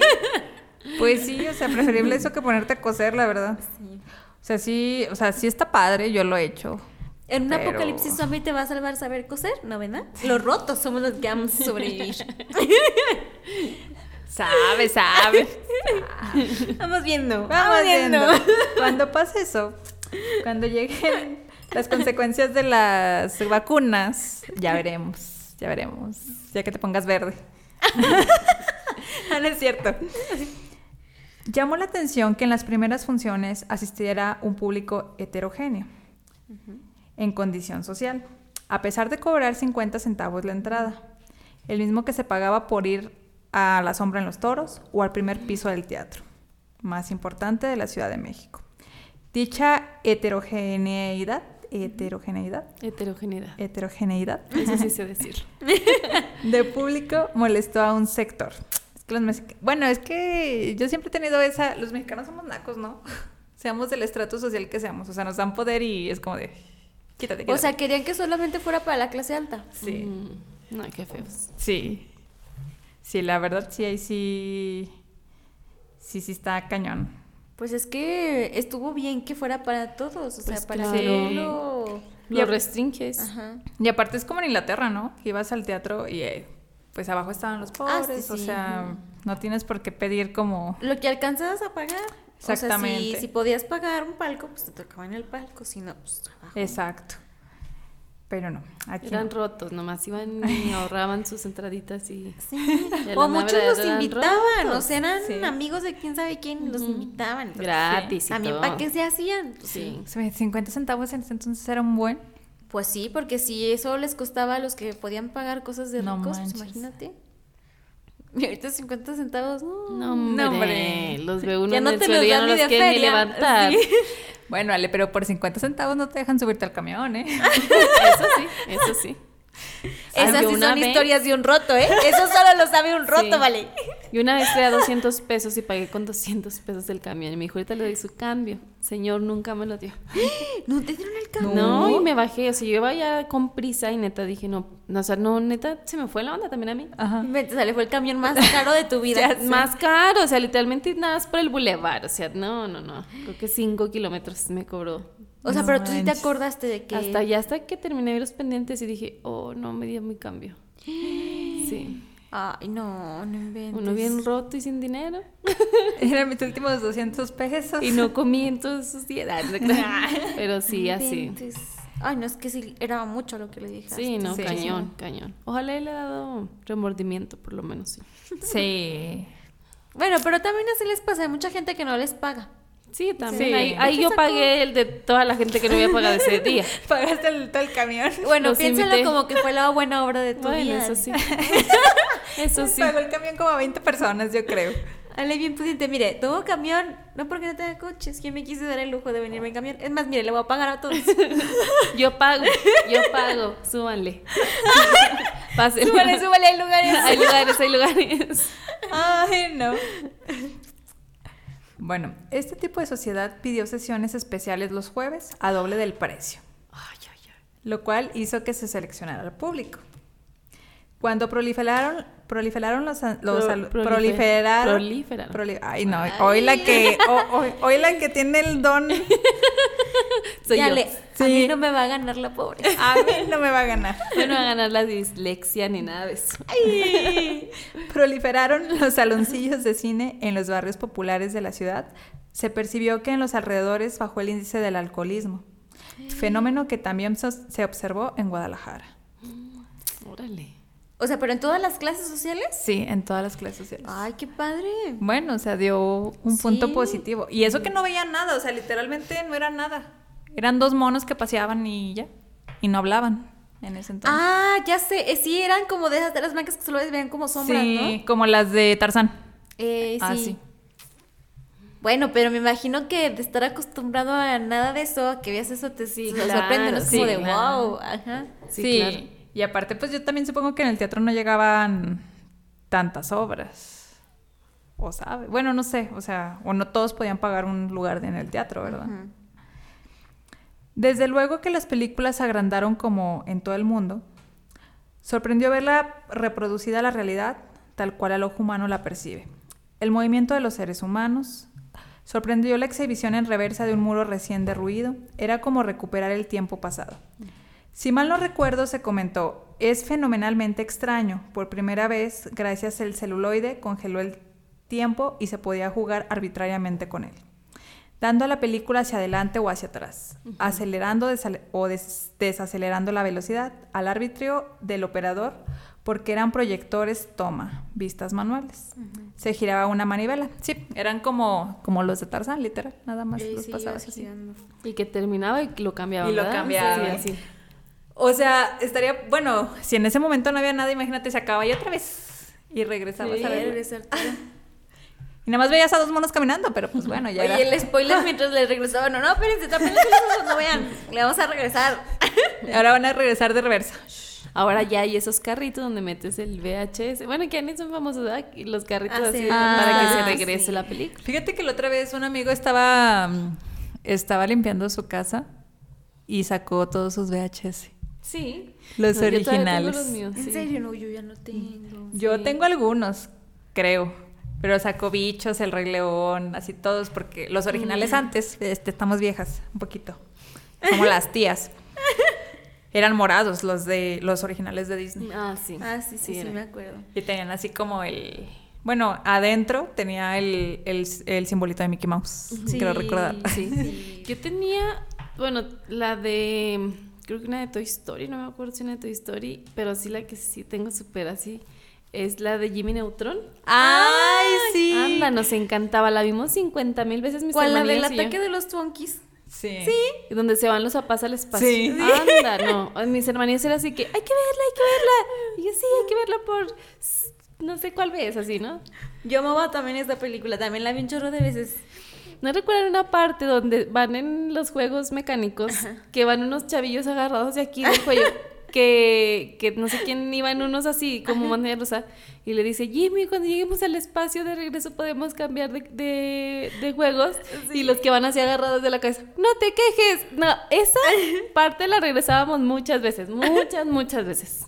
Speaker 3: Pues sí, o sea, preferible eso que ponerte a coser, la verdad.
Speaker 1: Sí.
Speaker 3: O sea, sí, o sea, sí está padre, yo lo he hecho.
Speaker 1: En un
Speaker 3: Pero-
Speaker 1: apocalipsis zombie te va a salvar saber coser, ¿no, verdad? Los rotos somos los que vamos a sobrevivir.
Speaker 3: Sabe, sabe.
Speaker 1: Vamos viendo.
Speaker 3: Vamos viendo. Cuando pase eso, cuando lleguen las consecuencias de las vacunas, ya veremos, ya veremos. Ya que te pongas verde.
Speaker 1: Ah, no es cierto.
Speaker 3: Llamó la atención que en las primeras funciones asistiera un público heterogéneo, en condición social, a pesar de cobrar 50 centavos la entrada, el mismo que se pagaba por ir a la sombra en los toros o al primer piso del teatro, más importante de la Ciudad de México. Dicha heterogeneidad, heterogeneidad,
Speaker 4: Heterogeneidad.
Speaker 3: heterogeneidad
Speaker 4: Eso sí sé decir.
Speaker 3: de público molestó a un sector. Es que los bueno, es que yo siempre he tenido esa, los mexicanos somos nacos, ¿no? Seamos del estrato social que seamos, o sea, nos dan poder y es como de quítate, quítate.
Speaker 1: O sea, querían que solamente fuera para la clase alta.
Speaker 3: sí.
Speaker 4: Mm, No, qué feos.
Speaker 3: Sí. Sí, la verdad sí ahí sí sí sí está cañón.
Speaker 1: Pues es que estuvo bien que fuera para todos, o sea,
Speaker 4: Pues
Speaker 1: para
Speaker 4: claro.
Speaker 1: que no lo...
Speaker 4: Lo restringes.
Speaker 1: Ajá.
Speaker 3: Y aparte es como en Inglaterra, ¿no? Que ibas al teatro y eh, pues abajo estaban los
Speaker 1: Ah,
Speaker 3: pobres,
Speaker 1: sí,
Speaker 3: o
Speaker 1: sí.
Speaker 3: sea, no tienes por qué pedir como
Speaker 1: Lo que alcanzabas a pagar. O sea,
Speaker 3: Exactamente.
Speaker 1: si, si podías pagar un palco, pues te tocaba en el palco, si no, pues abajo.
Speaker 3: exacto. Pero no, aquí
Speaker 4: Eran
Speaker 3: no.
Speaker 4: rotos, nomás iban y ahorraban sus entraditas y...
Speaker 1: Sí. O muchos los invitaban, o sea, eran
Speaker 3: Sí.
Speaker 1: amigos de quién sabe quién, los invitaban. entonces,
Speaker 4: Gratis y
Speaker 1: También para qué se hacían. Pues,
Speaker 4: Sí.
Speaker 3: 50 centavos en ese entonces era un buen.
Speaker 1: Pues sí, porque si eso les costaba a los que podían pagar cosas de
Speaker 3: No
Speaker 1: ricos, pues imagínate. Y ahorita 50 centavos, no.
Speaker 4: No, hombre,
Speaker 3: hombre.
Speaker 4: los ve uno
Speaker 1: Ya
Speaker 4: en
Speaker 1: no
Speaker 4: el
Speaker 1: te
Speaker 4: suelo
Speaker 1: los
Speaker 4: ya no
Speaker 1: ni
Speaker 4: los
Speaker 1: de
Speaker 4: quieren ni levantar.
Speaker 1: Sí.
Speaker 3: Bueno, Ale, pero por 50 centavos no te dejan subirte al camión, ¿eh?
Speaker 4: Eso sí, eso sí.
Speaker 1: Esas
Speaker 4: Ay,
Speaker 1: sí son
Speaker 4: vez-
Speaker 1: historias de un roto, ¿eh? Eso solo lo sabe un roto,
Speaker 4: Sí.
Speaker 1: vale.
Speaker 4: Y una vez traía 200 pesos y pagué con 200 pesos el camión. Y me dijo, ahorita le doy su cambio. Señor, nunca me lo dio.
Speaker 1: No te dieron el cambio.
Speaker 4: No, y me bajé. O sea, yo iba ya con prisa y neta dije, no, no, o sea, no, neta, se me fue la onda también a mí.
Speaker 3: Ajá.
Speaker 1: Te sale, fue el camión más caro de tu vida.
Speaker 4: Más caro, o sea, literalmente nada más por el bulevar. O sea, no, no, no. Creo que 5 kilómetros me cobró.
Speaker 1: O sea,
Speaker 3: No
Speaker 1: pero tú sí te acordaste de que.
Speaker 4: Hasta ya, hasta que terminé los pendientes y dije, oh, no, me dio mi cambio. Sí.
Speaker 1: Ay, no, no inventes.
Speaker 4: Uno bien roto y sin dinero.
Speaker 3: Eran mis últimos 200 pesos.
Speaker 4: Y no comí en todos esos días. No. Pero sí,
Speaker 1: No
Speaker 4: así.
Speaker 1: Ay, no, es que sí, era mucho lo que le dije.
Speaker 4: Sí, no,
Speaker 3: Sí.
Speaker 4: cañón, cañón. Ojalá le haya dado remordimiento, por lo menos, sí.
Speaker 3: Sí.
Speaker 1: Bueno, pero también así les pasa. Hay mucha gente que no les paga.
Speaker 4: Sí, también.
Speaker 3: Sí.
Speaker 4: Ahí, yo
Speaker 1: sacó-
Speaker 4: pagué el de toda la gente que no había pagado ese día.
Speaker 3: Pagaste el, todo el camión.
Speaker 1: Bueno,
Speaker 4: Los
Speaker 1: piénsalo
Speaker 4: invité.
Speaker 1: como que fue la buena obra de tu
Speaker 4: Bueno,
Speaker 1: vida.
Speaker 4: eso sí. Eso sí.
Speaker 3: Pagó el camión como a 20 personas, yo creo.
Speaker 1: Ale, bien pudiente. Mire, tengo camión, no porque no tenga coches. Yo me quise dar el lujo de venirme en camión. Es más, mire, le voy a pagar a todos.
Speaker 4: Yo pago, yo pago. Súbanle. Pásenle.
Speaker 1: súbale, súbale, hay lugares.
Speaker 4: Hay lugares, hay lugares.
Speaker 3: Ay, no. Bueno, este tipo de sociedad pidió sesiones especiales los jueves a doble del precio,
Speaker 4: Ay, ay, ay.
Speaker 3: lo cual hizo que se seleccionara al público. Cuando proliferaron, proliferaron los, los
Speaker 4: Pro-
Speaker 3: al-
Speaker 4: prolife-
Speaker 3: proliferaron,
Speaker 4: proliferaron.
Speaker 3: proli- ay no, hoy la que, ho- hoy, hoy la que tiene el don,
Speaker 4: Soy yo.
Speaker 1: le- a
Speaker 3: Sí.
Speaker 1: mí no me va a ganar la pobre.
Speaker 3: a mí no me va a ganar.
Speaker 4: Yo no voy a ganar la dislexia ni nada de eso.
Speaker 3: Proliferaron los saloncillos de cine en los barrios populares de la ciudad. Se percibió que en los alrededores bajó el índice del alcoholismo, fenómeno que también se observó en Guadalajara.
Speaker 4: Órale.
Speaker 1: O sea, pero en todas las clases sociales.
Speaker 3: Sí, en todas las clases sociales.
Speaker 1: Ay, qué padre.
Speaker 3: Bueno, o sea, dio un punto
Speaker 1: Sí.
Speaker 3: positivo. Y eso que no veían nada, o sea, literalmente no era nada. Eran dos monos que paseaban y ya. Y no hablaban en ese entonces.
Speaker 1: Ah, ya sé. eh, sí, eran como de esas de las blancas que solo veían como sombras,
Speaker 3: sí,
Speaker 1: ¿no?
Speaker 3: como las de Tarzán.
Speaker 1: Eh, sí.
Speaker 3: Ah, sí.
Speaker 1: Bueno, pero me imagino que de estar acostumbrado a nada de eso, a que veas eso, te
Speaker 4: Sí, claro,
Speaker 1: sorprende, ¿no? Es
Speaker 3: sí,
Speaker 1: como de
Speaker 4: claro.
Speaker 1: wow. Ajá.
Speaker 4: Sí,
Speaker 3: Sí,
Speaker 4: claro.
Speaker 3: Y aparte pues yo también supongo que en el teatro no llegaban tantas obras. O sabe, bueno, no sé, o sea, o no todos podían pagar un lugar en el teatro, ¿verdad? Desde luego que las películas se agrandaron como en todo el mundo. Sorprendió verla reproducida la realidad tal cual el ojo humano la percibe. El movimiento de los seres humanos. Sorprendió la exhibición en reversa de un muro recién derruido. Era como recuperar el tiempo pasado. Si mal no recuerdo, se comentó, es fenomenalmente extraño. Por primera vez, gracias al celuloide, congeló el tiempo y se podía jugar arbitrariamente con él dando a la película hacia adelante o hacia atrás, acelerando o des- desacelerando la velocidad al arbitrio del operador porque eran proyectores toma, vistas manuales. se giraba una manivela. Sí, eran como, como los de Tarzán, literal, nada más
Speaker 1: Sí,
Speaker 3: los
Speaker 1: sí,
Speaker 3: pasabas así.
Speaker 4: Y que terminaba y lo cambiaba.
Speaker 3: Y lo
Speaker 4: ¿verdad?
Speaker 3: cambiaba.
Speaker 4: Sí.
Speaker 3: O sea, estaría, bueno, si en ese momento no había nada, imagínate, se acababa y otra vez. Y regresabas
Speaker 1: Sí,
Speaker 3: a ver.
Speaker 1: regresar.
Speaker 3: Y nada más veías a dos monos caminando, pero pues bueno, ya
Speaker 1: Oye,
Speaker 3: era.
Speaker 1: el spoiler mientras le regresaban. No, no, espérense, tapen los no vean. Le vamos a regresar.
Speaker 3: Ahora van a regresar de reversa.
Speaker 4: Ahora ya hay esos carritos donde metes el VHS. Bueno, que ni son famosos, ¿verdad? Y Los carritos
Speaker 1: Ah,
Speaker 4: así
Speaker 1: sí.
Speaker 4: para que se
Speaker 1: Ah,
Speaker 4: regrese
Speaker 1: sí.
Speaker 4: la película.
Speaker 3: Fíjate que la otra vez un amigo estaba, mm, estaba limpiando su casa y sacó todos sus VHS.
Speaker 4: Sí.
Speaker 3: Los
Speaker 4: No, yo tengo
Speaker 3: originales.
Speaker 4: los míos,
Speaker 1: En
Speaker 4: sí.
Speaker 1: serio, no, yo ya no tengo.
Speaker 3: Yo
Speaker 4: Sí.
Speaker 3: tengo algunos, creo. Pero sacó bichos, el Rey León, así todos, porque los originales antes, este, estamos viejas, un poquito. Como las tías. Eran morados los de los originales de Disney.
Speaker 4: Ah, sí.
Speaker 1: Ah, sí, sí, sí, me acuerdo.
Speaker 3: Y tenían así como el. Bueno, adentro tenía el, el, el simbolito de Mickey Mouse. Quiero recordar.
Speaker 4: Sí, sí. Yo tenía, bueno, la de, creo que una de Toy Story, no me acuerdo si una de Toy Story, pero sí la que sí tengo súper así, es la de Jimmy Neutron.
Speaker 3: ¡Ay, sí!
Speaker 4: Anda, nos encantaba, la vimos 50 mil veces mis
Speaker 1: ¿Cuál? La del
Speaker 4: yo.
Speaker 1: ataque de los Twonkies.
Speaker 3: Sí.
Speaker 4: Y Donde se van los papás al espacio.
Speaker 3: Sí.
Speaker 4: Anda, no. Mis hermanías era así que, hay que verla, hay que verla. Y yo, sí, hay que verla por, no sé cuál vez, así, ¿no?
Speaker 1: Yo amaba también esta película, también la vi un chorro de veces.
Speaker 4: ¿No recuerdan una parte donde van en los juegos mecánicos que van unos chavillos agarrados de aquí del cuello? que, que no sé quién iban unos así, como montaña rusa, y le dice, Jimmy, cuando lleguemos al espacio de regreso podemos cambiar de, de, de juegos. Y los que van así agarrados de la cabeza, no te quejes. No, esa parte la regresábamos muchas veces, muchas, muchas veces.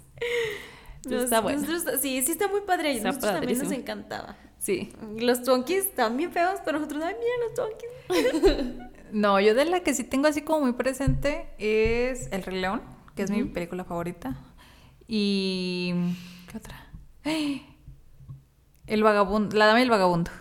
Speaker 1: Nos-
Speaker 4: está bueno.
Speaker 1: nosotros- sí, sí está muy padre.
Speaker 4: Está
Speaker 1: nosotros también nos encantaba.
Speaker 4: Sí.
Speaker 1: Los Twonkies también feos, pero nosotros, ay, mira los Twonkies.
Speaker 3: No, yo de la que sí tengo así como muy presente es El Rey León, que es mi película favorita. Y. ¿Qué otra? El vagabundo, La Dama y el Vagabundo.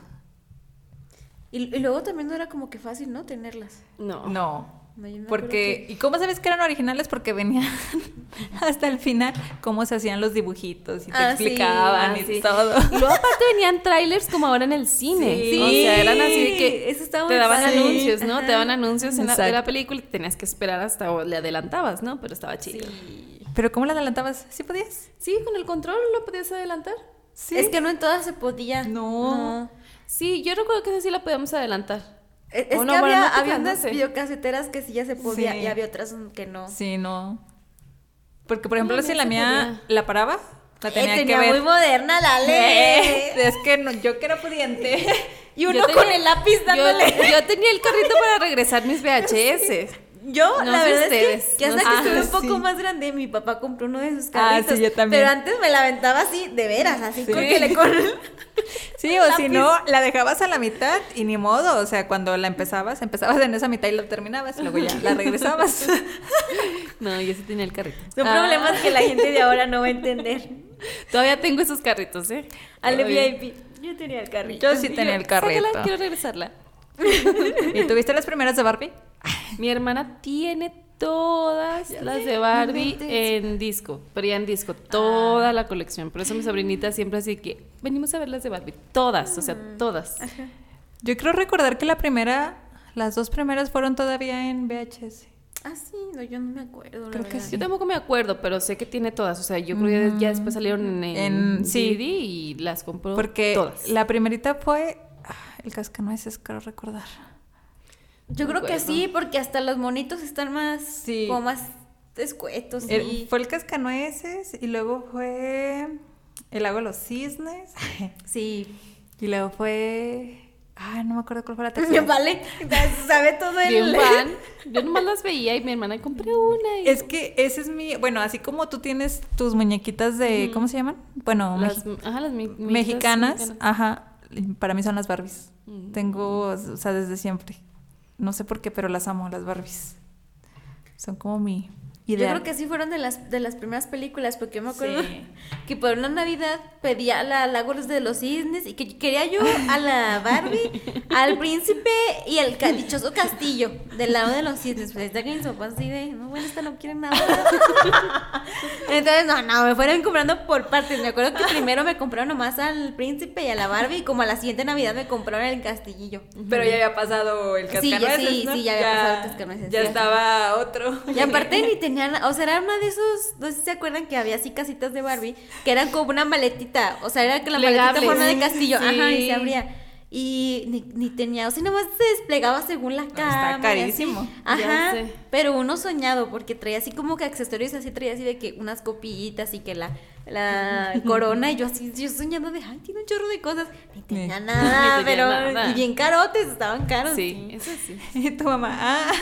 Speaker 1: Y, y luego también no era como que fácil, ¿no? Tenerlas.
Speaker 4: No.
Speaker 3: No.
Speaker 1: No, yo me
Speaker 3: Porque, ¿y cómo sabes que eran originales? Porque venían hasta el final cómo se hacían los dibujitos y te
Speaker 1: Ah, sí,
Speaker 3: explicaban
Speaker 1: ah,
Speaker 3: y
Speaker 1: sí.
Speaker 3: todo.
Speaker 4: Y luego aparte venían trailers como ahora en el cine.
Speaker 3: Sí.
Speaker 4: O sea, eran así de que
Speaker 1: Eso está
Speaker 4: te daban
Speaker 1: padre.
Speaker 4: anuncios, ¿no?
Speaker 1: Ajá.
Speaker 4: Te daban anuncios en la, de la
Speaker 3: Exacto.
Speaker 4: película y tenías que esperar hasta o le adelantabas, ¿no? Pero estaba chido. Sí,
Speaker 3: Pero ¿cómo la adelantabas? ¿Sí podías?
Speaker 4: con el control lo podías adelantar.
Speaker 3: Sí.
Speaker 1: Es que no en todas se podía.
Speaker 3: No.
Speaker 4: Sí, yo recuerdo que esa sí la podíamos adelantar.
Speaker 1: Es, es que había,
Speaker 4: no
Speaker 1: había unas videocaseteras que sí ya se podía
Speaker 3: Sí.
Speaker 1: y había otras que no.
Speaker 3: Sí, no. Porque, por ejemplo,
Speaker 4: No,
Speaker 3: si la mía
Speaker 4: podía.
Speaker 3: la paraba, la
Speaker 1: Eh,
Speaker 3: tenía,
Speaker 1: tenía
Speaker 3: que ver.
Speaker 1: muy moderna la ley.
Speaker 3: Eh, es que no, yo que era pudiente.
Speaker 1: Y uno
Speaker 4: Yo
Speaker 1: con
Speaker 4: tenía-
Speaker 1: el lápiz dándole.
Speaker 4: yo tenía el carrito para regresar mis VHS.
Speaker 1: Yo,
Speaker 4: No
Speaker 1: la verdad
Speaker 4: ustedes,
Speaker 1: es que, que hasta
Speaker 4: no
Speaker 1: que estuve un
Speaker 3: ustedes.
Speaker 1: poco
Speaker 3: Sí.
Speaker 1: más grande, mi papá compró uno de sus
Speaker 3: Ah,
Speaker 1: carritos.
Speaker 3: sí, yo también.
Speaker 1: Pero antes me la aventaba así, de veras, así
Speaker 3: Sí.
Speaker 1: con que le con
Speaker 3: Sí, o si no, la dejabas a la mitad y ni modo. O sea, cuando la empezabas, empezabas en esa mitad y la terminabas y luego ya la regresabas.
Speaker 4: No, yo sí tenía el carrito.
Speaker 1: Son
Speaker 3: Ah.
Speaker 1: problemas que la gente de ahora no va a entender.
Speaker 4: Todavía tengo esos carritos, ¿eh?
Speaker 1: Al
Speaker 4: Todavía.
Speaker 1: VIP. Yo tenía el carrito.
Speaker 3: Yo sí tenía el carrito.
Speaker 4: Sácala, quiero regresarla.
Speaker 3: ¿Y tuviste las primeras de Barbie?
Speaker 4: Mi hermana tiene todas las de Barbie en disco, pero ya en disco, toda la colección. Por eso mi sobrinita siempre así que venimos a ver las de Barbie, todas, o sea, todas.
Speaker 3: Yo creo recordar que la primera, las dos primeras fueron todavía en VHS.
Speaker 1: Ah, sí, no, yo no me acuerdo. la
Speaker 3: Creo que
Speaker 1: verdad.
Speaker 4: Yo tampoco me acuerdo, pero sé que tiene todas, o sea, yo creo que ya después salieron en,
Speaker 3: En- sí.
Speaker 4: DVD y las compró
Speaker 3: Porque
Speaker 4: todas.
Speaker 3: la primerita fue ah, el cascanueces, creo recordar.
Speaker 1: Yo creo que sí, porque hasta los monitos están más,
Speaker 3: Sí.
Speaker 1: como más escuetos.
Speaker 3: El-
Speaker 1: y-
Speaker 3: fue el cascanueces y luego fue el lago de los cisnes
Speaker 1: Sí.
Speaker 3: y luego fue... Ah, no me acuerdo cuál fue la tercera.
Speaker 1: Vale, sabe todo
Speaker 4: Bien
Speaker 1: el...
Speaker 4: fan. Yo nomás las veía y mi hermana compré una. Y
Speaker 3: Es que ese es mi... Bueno, así como tú tienes tus muñequitas de... ¿Cómo se llaman? Bueno,
Speaker 4: las, ajá, las mi- mijitas
Speaker 3: mexicanas. Ajá. Para mí son las Barbies.
Speaker 4: Mm.
Speaker 3: Tengo, o sea, desde siempre. No sé por qué, pero las amo, las Barbies. Son como mi
Speaker 1: Yo creo que sí fueron de las, de las primeras películas, porque yo me acuerdo
Speaker 3: Sí.
Speaker 1: que por una Navidad pedía a la Lago de los Cisnes y que quería yo a la Barbie, al príncipe y al ca- dichoso castillo del lado de los cisnes. Pues está que mis papás así de, no, bueno, esta no quiere nada. Entonces, no, no, me fueron comprando por partes. Me acuerdo que primero me compraron nomás al príncipe y a la Barbie y como a la siguiente Navidad me compraron el castillillo.
Speaker 3: Pero ya había pasado el
Speaker 1: Sí, ya-
Speaker 3: cascanueces,
Speaker 1: sí,
Speaker 3: ¿no?
Speaker 1: sí, ya había pasado el cascanueces,
Speaker 3: Ya
Speaker 1: ya.
Speaker 3: estaba otro.
Speaker 1: Y aparte ni o sea, era una de esos, no sé si se acuerdan que había así casitas de Barbie, que eran como una maletita, o sea, era que la maletita forma de castillo,
Speaker 4: Sí.
Speaker 1: ajá, y se abría. Y ni, ni tenía, o sea, nada más se desplegaba según la cama. así.
Speaker 3: carísimo.
Speaker 1: Ajá. Pero uno soñado, porque traía así como que accesorios así, traía así de que unas copillitas y que la, la corona, y yo así, yo soñando de, ay, tiene un chorro de cosas. Ni tenía nada,
Speaker 4: tenía
Speaker 1: pero,
Speaker 4: nada.
Speaker 1: y bien carotes, estaban caros.
Speaker 4: Sí, eso sí.
Speaker 3: Y tu mamá, ah,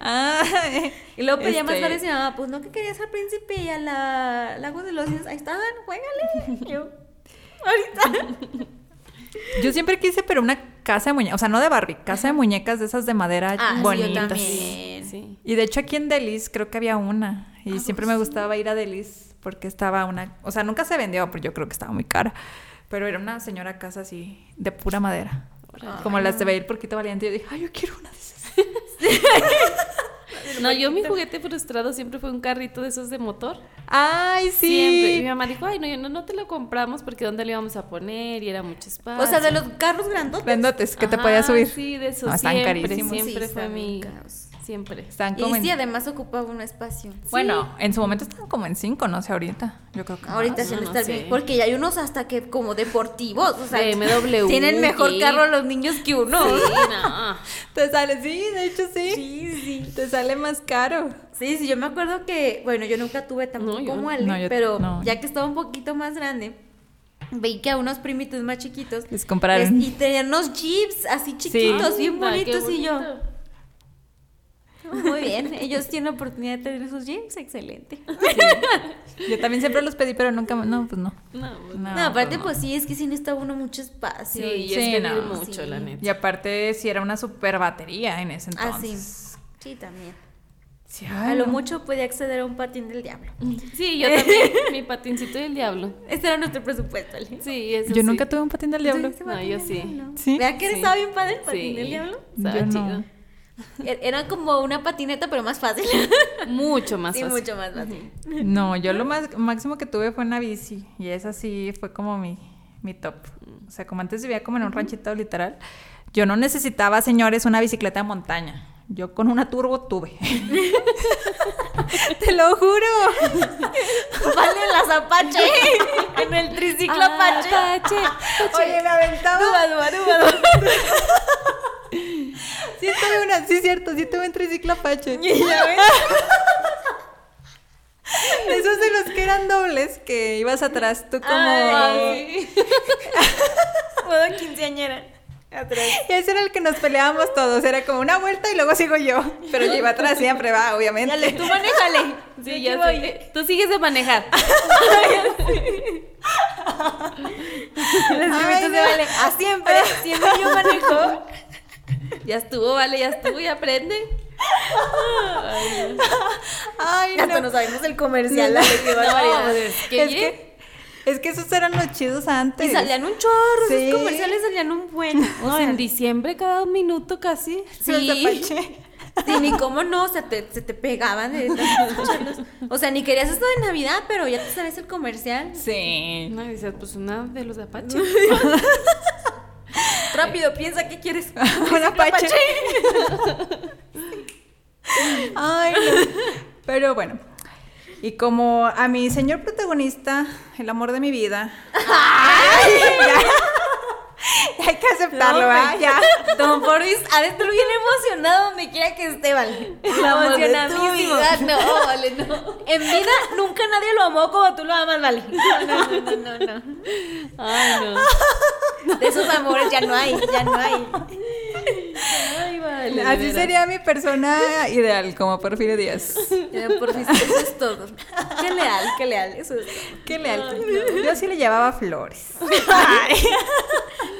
Speaker 3: ah.
Speaker 1: Y luego pedía más
Speaker 3: Este,
Speaker 1: tarde y mi mamá, pues no que querías al príncipe y a la Lago de los Cisnes, ahí estaban, juégale. Y yo, ahorita.
Speaker 3: Yo siempre quise, pero una casa de muñecas, o sea, no de Barbie, casa de muñecas de esas de madera
Speaker 1: Ah, sí, yo
Speaker 3: bonitas.
Speaker 1: también.
Speaker 4: Sí.
Speaker 3: Y de hecho aquí en Delis creo que había una. Y
Speaker 1: Ah,
Speaker 3: siempre me gustaba ir a Delis porque estaba una... O sea, nunca se vendió, pero yo creo que estaba muy cara. Pero era una señora casa así, de pura madera. Como las de Bail Porquito Valiente. Yo dije, ay, yo quiero una de esas.
Speaker 4: No, yo mi juguete frustrado siempre fue un carrito de esos de motor.
Speaker 3: Ay, sí.
Speaker 4: Siempre. Y mi mamá dijo, ay, no, no, no te lo compramos porque ¿dónde le íbamos a poner? Y era mucho espacio.
Speaker 1: O sea, de los carros grandotes.
Speaker 3: Grandotes que te podías subir.
Speaker 4: Sí, de esos
Speaker 3: No, están
Speaker 4: siempre,
Speaker 3: carísimos.
Speaker 4: siempre
Speaker 1: Sí,
Speaker 4: fue mi...
Speaker 1: caros.
Speaker 4: Siempre.
Speaker 3: Están
Speaker 1: Y
Speaker 3: como en-
Speaker 1: sí, además ocupaba un espacio.
Speaker 3: Bueno, en su momento estaban como en cinco, no sé, ahorita. Yo creo que
Speaker 1: Ahorita se
Speaker 4: no,
Speaker 1: le
Speaker 4: no
Speaker 1: bien. Porque ya hay unos hasta que como deportivos. O sea,
Speaker 4: BMW,
Speaker 1: tienen mejor carro los niños que uno.
Speaker 4: Sí, no.
Speaker 3: Te sale, sí, de hecho sí.
Speaker 1: Sí, sí.
Speaker 3: Te sale más caro.
Speaker 1: Sí, sí, yo me acuerdo que, bueno, yo nunca tuve tampoco
Speaker 4: No, yo-
Speaker 1: como Ale,
Speaker 3: no, yo-
Speaker 1: pero
Speaker 3: no.
Speaker 1: ya que estaba un poquito más grande, veí que a unos primitos más chiquitos
Speaker 3: Les compraron.
Speaker 1: les- y tenían unos jeeps así chiquitos, bien
Speaker 4: qué
Speaker 1: bonitos, y yo. Muy bien, ellos tienen oportunidad de tener esos jeeps, excelente.
Speaker 3: Yo también siempre los pedí, pero nunca, no, pues no.
Speaker 4: No, pues,
Speaker 3: No,
Speaker 1: No, aparte,
Speaker 3: pues
Speaker 1: pues sí, es que sí necesita uno mucho espacio.
Speaker 4: Sí,
Speaker 1: y-
Speaker 3: Sí,
Speaker 4: es mucho,
Speaker 1: sí.
Speaker 4: la neta.
Speaker 3: Y aparte, si era una super batería en ese
Speaker 1: Ah, sí.
Speaker 3: entonces.
Speaker 1: Sí, también.
Speaker 3: Sí,
Speaker 1: A lo mucho podía acceder a un patín del diablo.
Speaker 4: Sí, yo también, mi patincito del diablo.
Speaker 1: Este era nuestro presupuesto, Ale.
Speaker 4: Sí, eso
Speaker 3: Yo
Speaker 4: sí.
Speaker 3: nunca tuve un patín del diablo.
Speaker 1: ¿Tuviste
Speaker 4: No, yo sí.
Speaker 1: diablo?
Speaker 3: ¿Sí?
Speaker 1: ¿Verdad que
Speaker 4: Sí.
Speaker 1: estaba bien padre el patín
Speaker 4: Sí.
Speaker 1: del diablo?
Speaker 4: Estaba
Speaker 3: Yo no.
Speaker 4: chido.
Speaker 1: Era como una patineta, pero más fácil.
Speaker 4: Mucho más
Speaker 1: sí,
Speaker 4: fácil.
Speaker 1: mucho más fácil.
Speaker 3: No, yo lo más máximo que tuve fue una bici. Y esa sí fue como mi, mi top. O sea, como antes vivía como en un ranchito literal, yo no necesitaba, señores, una bicicleta de montaña. Yo con una turbo tuve. Te lo juro.
Speaker 1: Vale, las Apache. en el triciclo
Speaker 4: Ah,
Speaker 1: Apache.
Speaker 4: Apache.
Speaker 3: Oye, me aventaba.
Speaker 1: Duba, duba, duba, duba.
Speaker 3: Sí, tuve una, sí, cierto, sí tuve un triciclo Apache.
Speaker 1: Ya ves.
Speaker 3: Esos de los que eran dobles, que ibas atrás tú como...
Speaker 1: Ay, Modo quinceañera. Atrás.
Speaker 3: Y ese era el que nos peleábamos todos. Era como una vuelta y luego sigo yo. Pero yo iba atrás siempre, va, obviamente.
Speaker 1: Dale, tú manéjale.
Speaker 4: Sí,
Speaker 1: Yo
Speaker 4: ya
Speaker 1: voy.
Speaker 4: sé. Tú sigues de manejar.
Speaker 1: Los primitos de Vale. Ah, siempre, siempre yo manejo.
Speaker 4: Ya estuvo, vale, ya estuvo y aprende. Ay,
Speaker 3: Ay,
Speaker 1: Hasta
Speaker 3: no.
Speaker 1: no sabemos el comercial. Barbaridad.
Speaker 4: no, es que,
Speaker 3: Es que, es que esos eran los chidos antes.
Speaker 1: Y salían un chorro,
Speaker 3: Sí.
Speaker 1: esos comerciales salían un buen. O
Speaker 4: no,
Speaker 1: sea,
Speaker 4: en diciembre cada un minuto casi.
Speaker 3: Los
Speaker 1: sí. Sí, ni cómo no, o sea, te, se te pegaban de. O sea, ni querías esto de Navidad, pero ya te sabes el comercial.
Speaker 3: Sí.
Speaker 4: No, y dices, pues una de los de Apache.
Speaker 1: Rápido, piensa qué quieres.
Speaker 3: Un Apache. Ay, no. Pero bueno. Y como a mi señor protagonista, el amor de mi vida. ya. Hay que aceptarlo,
Speaker 1: No,
Speaker 3: ¿verdad?
Speaker 1: me-
Speaker 3: Ya.
Speaker 1: Don Boris ha de estar bien emocionado donde quiera que esté, vale.
Speaker 3: Tu
Speaker 1: Emocionadísimo. No, vale, no. En vida nunca nadie lo amó como tú lo amas, vale. No, no, no, no, no.
Speaker 4: Ay, no.
Speaker 1: De esos amores ya no hay, ya no hay.
Speaker 4: Ay, vale.
Speaker 3: Así sería mi persona ideal, como Porfirio Díaz.
Speaker 1: Ya, Por fin, eso es todo. Qué leal, qué leal, eso es todo.
Speaker 3: Qué leal. Yo sí le llevaba flores.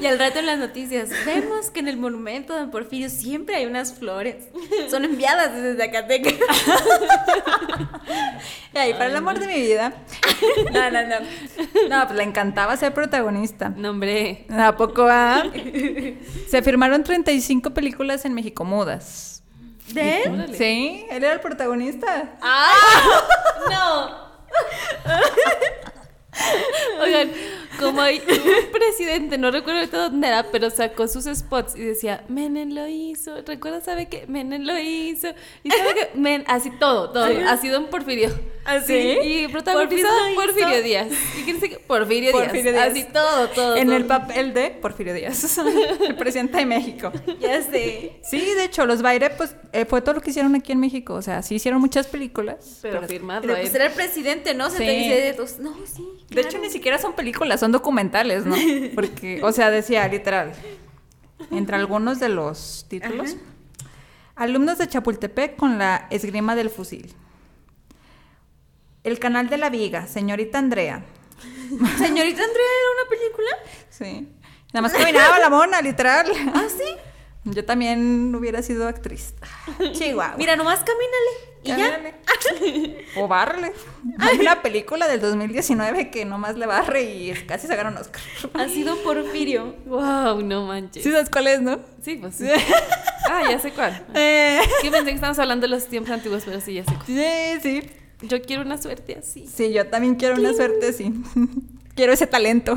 Speaker 1: Y al rato en las noticias, vemos que en el monumento de Don Porfirio siempre hay unas flores. Son enviadas desde Zacatecas.
Speaker 3: Ay, para el amor de mi vida. No, no, no. No, pues le encantaba ser protagonista.
Speaker 4: No, hombre.
Speaker 3: ¿A poco va? Se firmaron 35 películas en México mudas.
Speaker 1: ¿De él?
Speaker 4: Órale.
Speaker 3: Sí, él era el protagonista.
Speaker 1: ¡Ah! ¡No!
Speaker 4: Oigan, como hay un presidente, no recuerdo ahorita dónde era, pero sacó sus spots y decía, Menem lo hizo, ¿recuerdas, sabe qué? Menem lo hizo, y sabe que, Men, así todo, todo, ha sido un Porfirio.
Speaker 3: ¿Así?
Speaker 4: Y protagonizado
Speaker 1: Porfirio
Speaker 4: Porfirio. Díaz. ¿Y quién dice que? Porfirio,
Speaker 3: Porfirio
Speaker 4: Díaz.
Speaker 3: Díaz.
Speaker 4: Así todo, todo.
Speaker 3: En
Speaker 4: todo.
Speaker 3: el papel de Porfirio Díaz, el presidente de México.
Speaker 1: Ya sé.
Speaker 3: Sí, de hecho, los Baire, pues, eh, fue todo lo que hicieron aquí en México. O sea, sí hicieron muchas películas.
Speaker 4: Pero,
Speaker 3: pero-
Speaker 4: firmado
Speaker 1: Pero pues era el presidente, ¿no? Se
Speaker 3: Sí.
Speaker 1: te dice de. No, sí.
Speaker 3: De hecho, ni siquiera son películas, son documentales, ¿no? Porque, o sea, decía literal, entre algunos de los títulos, alumnos de Chapultepec con la esgrima del fusil. El canal de la viga, señorita Andrea.
Speaker 1: Señorita Andrea era una película.
Speaker 3: Sí. Nada más caminaba la mona, literal.
Speaker 1: Ah, sí.
Speaker 3: Yo también hubiera sido actriz. Chihuahua.
Speaker 1: Mira, nomás camínale. Y ya.
Speaker 3: Camínale. O bárrele. Hay una película del 2019 que nomás le barre y casi se gana un Oscar.
Speaker 1: Ha sido Porfirio.
Speaker 4: Wow, no manches.
Speaker 3: ¿Sí sabes cuál es, no?
Speaker 4: Sí, pues sí. Ah, ya sé cuál.
Speaker 3: Eh,
Speaker 4: Que pensé que estábamos hablando de los tiempos antiguos, pero sí, ya sé cuál.
Speaker 3: sí, sí.
Speaker 4: Yo quiero una suerte así.
Speaker 3: Sí, yo también quiero una suerte, sí. Quiero ese talento.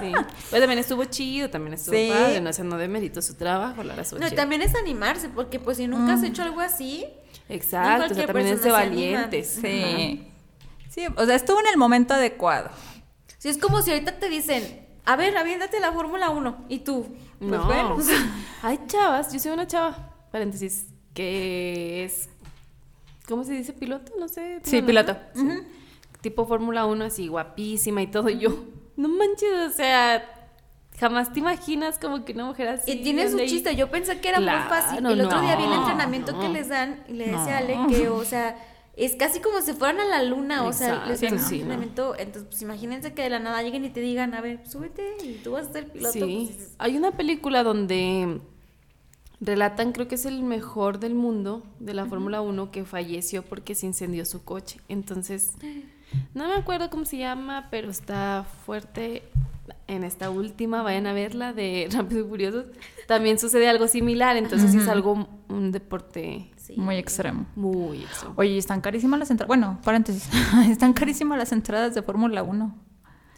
Speaker 4: Sí. Pero también estuvo chido, también estuvo
Speaker 3: Sí.
Speaker 4: padre. No, o sea, no de mérito su trabajo, la razón.
Speaker 1: No, también es animarse, porque pues si nunca has hecho algo así,
Speaker 4: Exacto, o sea, también es de valientes.
Speaker 3: Sí. Sí, o sea, estuvo en el momento adecuado.
Speaker 1: si es como si ahorita te dicen, a ver, aviéntate la Fórmula 1, y tú, pues
Speaker 4: no.
Speaker 1: bueno.
Speaker 4: Hay chavas, yo soy una chava, paréntesis, que es. ¿Cómo se dice? ¿Piloto? No sé.
Speaker 3: Sí,
Speaker 4: ¿tiene
Speaker 3: piloto.
Speaker 4: Sí. Tipo Fórmula 1, así guapísima y todo. Y yo, no manches, o sea, jamás te imaginas como que una mujer así.
Speaker 1: Y tiene su chiste, yo pensé que era
Speaker 4: Claro,
Speaker 1: muy fácil. El otro día vi el
Speaker 4: no,
Speaker 1: entrenamiento que
Speaker 4: no.
Speaker 1: les dan y le decía a
Speaker 3: No.
Speaker 1: Ale que, o sea, es casi como si fueran a la luna, o sea, les dan
Speaker 4: sí, no.
Speaker 1: entrenamiento. Entonces, pues imagínense que de la nada lleguen y te digan, a ver, súbete y tú vas a ser piloto.
Speaker 4: Sí.
Speaker 1: pues,
Speaker 4: Hay una película donde relatan, creo que es el mejor del mundo de la Fórmula 1 que falleció porque se incendió su coche. Entonces, no me acuerdo cómo se llama, pero está fuerte. En esta última, vayan a verla de Rápido y Furiosos. También sucede algo similar, entonces es algo, un deporte
Speaker 1: sí.
Speaker 3: Muy extremo.
Speaker 4: muy extremo.
Speaker 3: Oye, están carísimas las entradas. Bueno, paréntesis. están carísimas las entradas de Fórmula 1.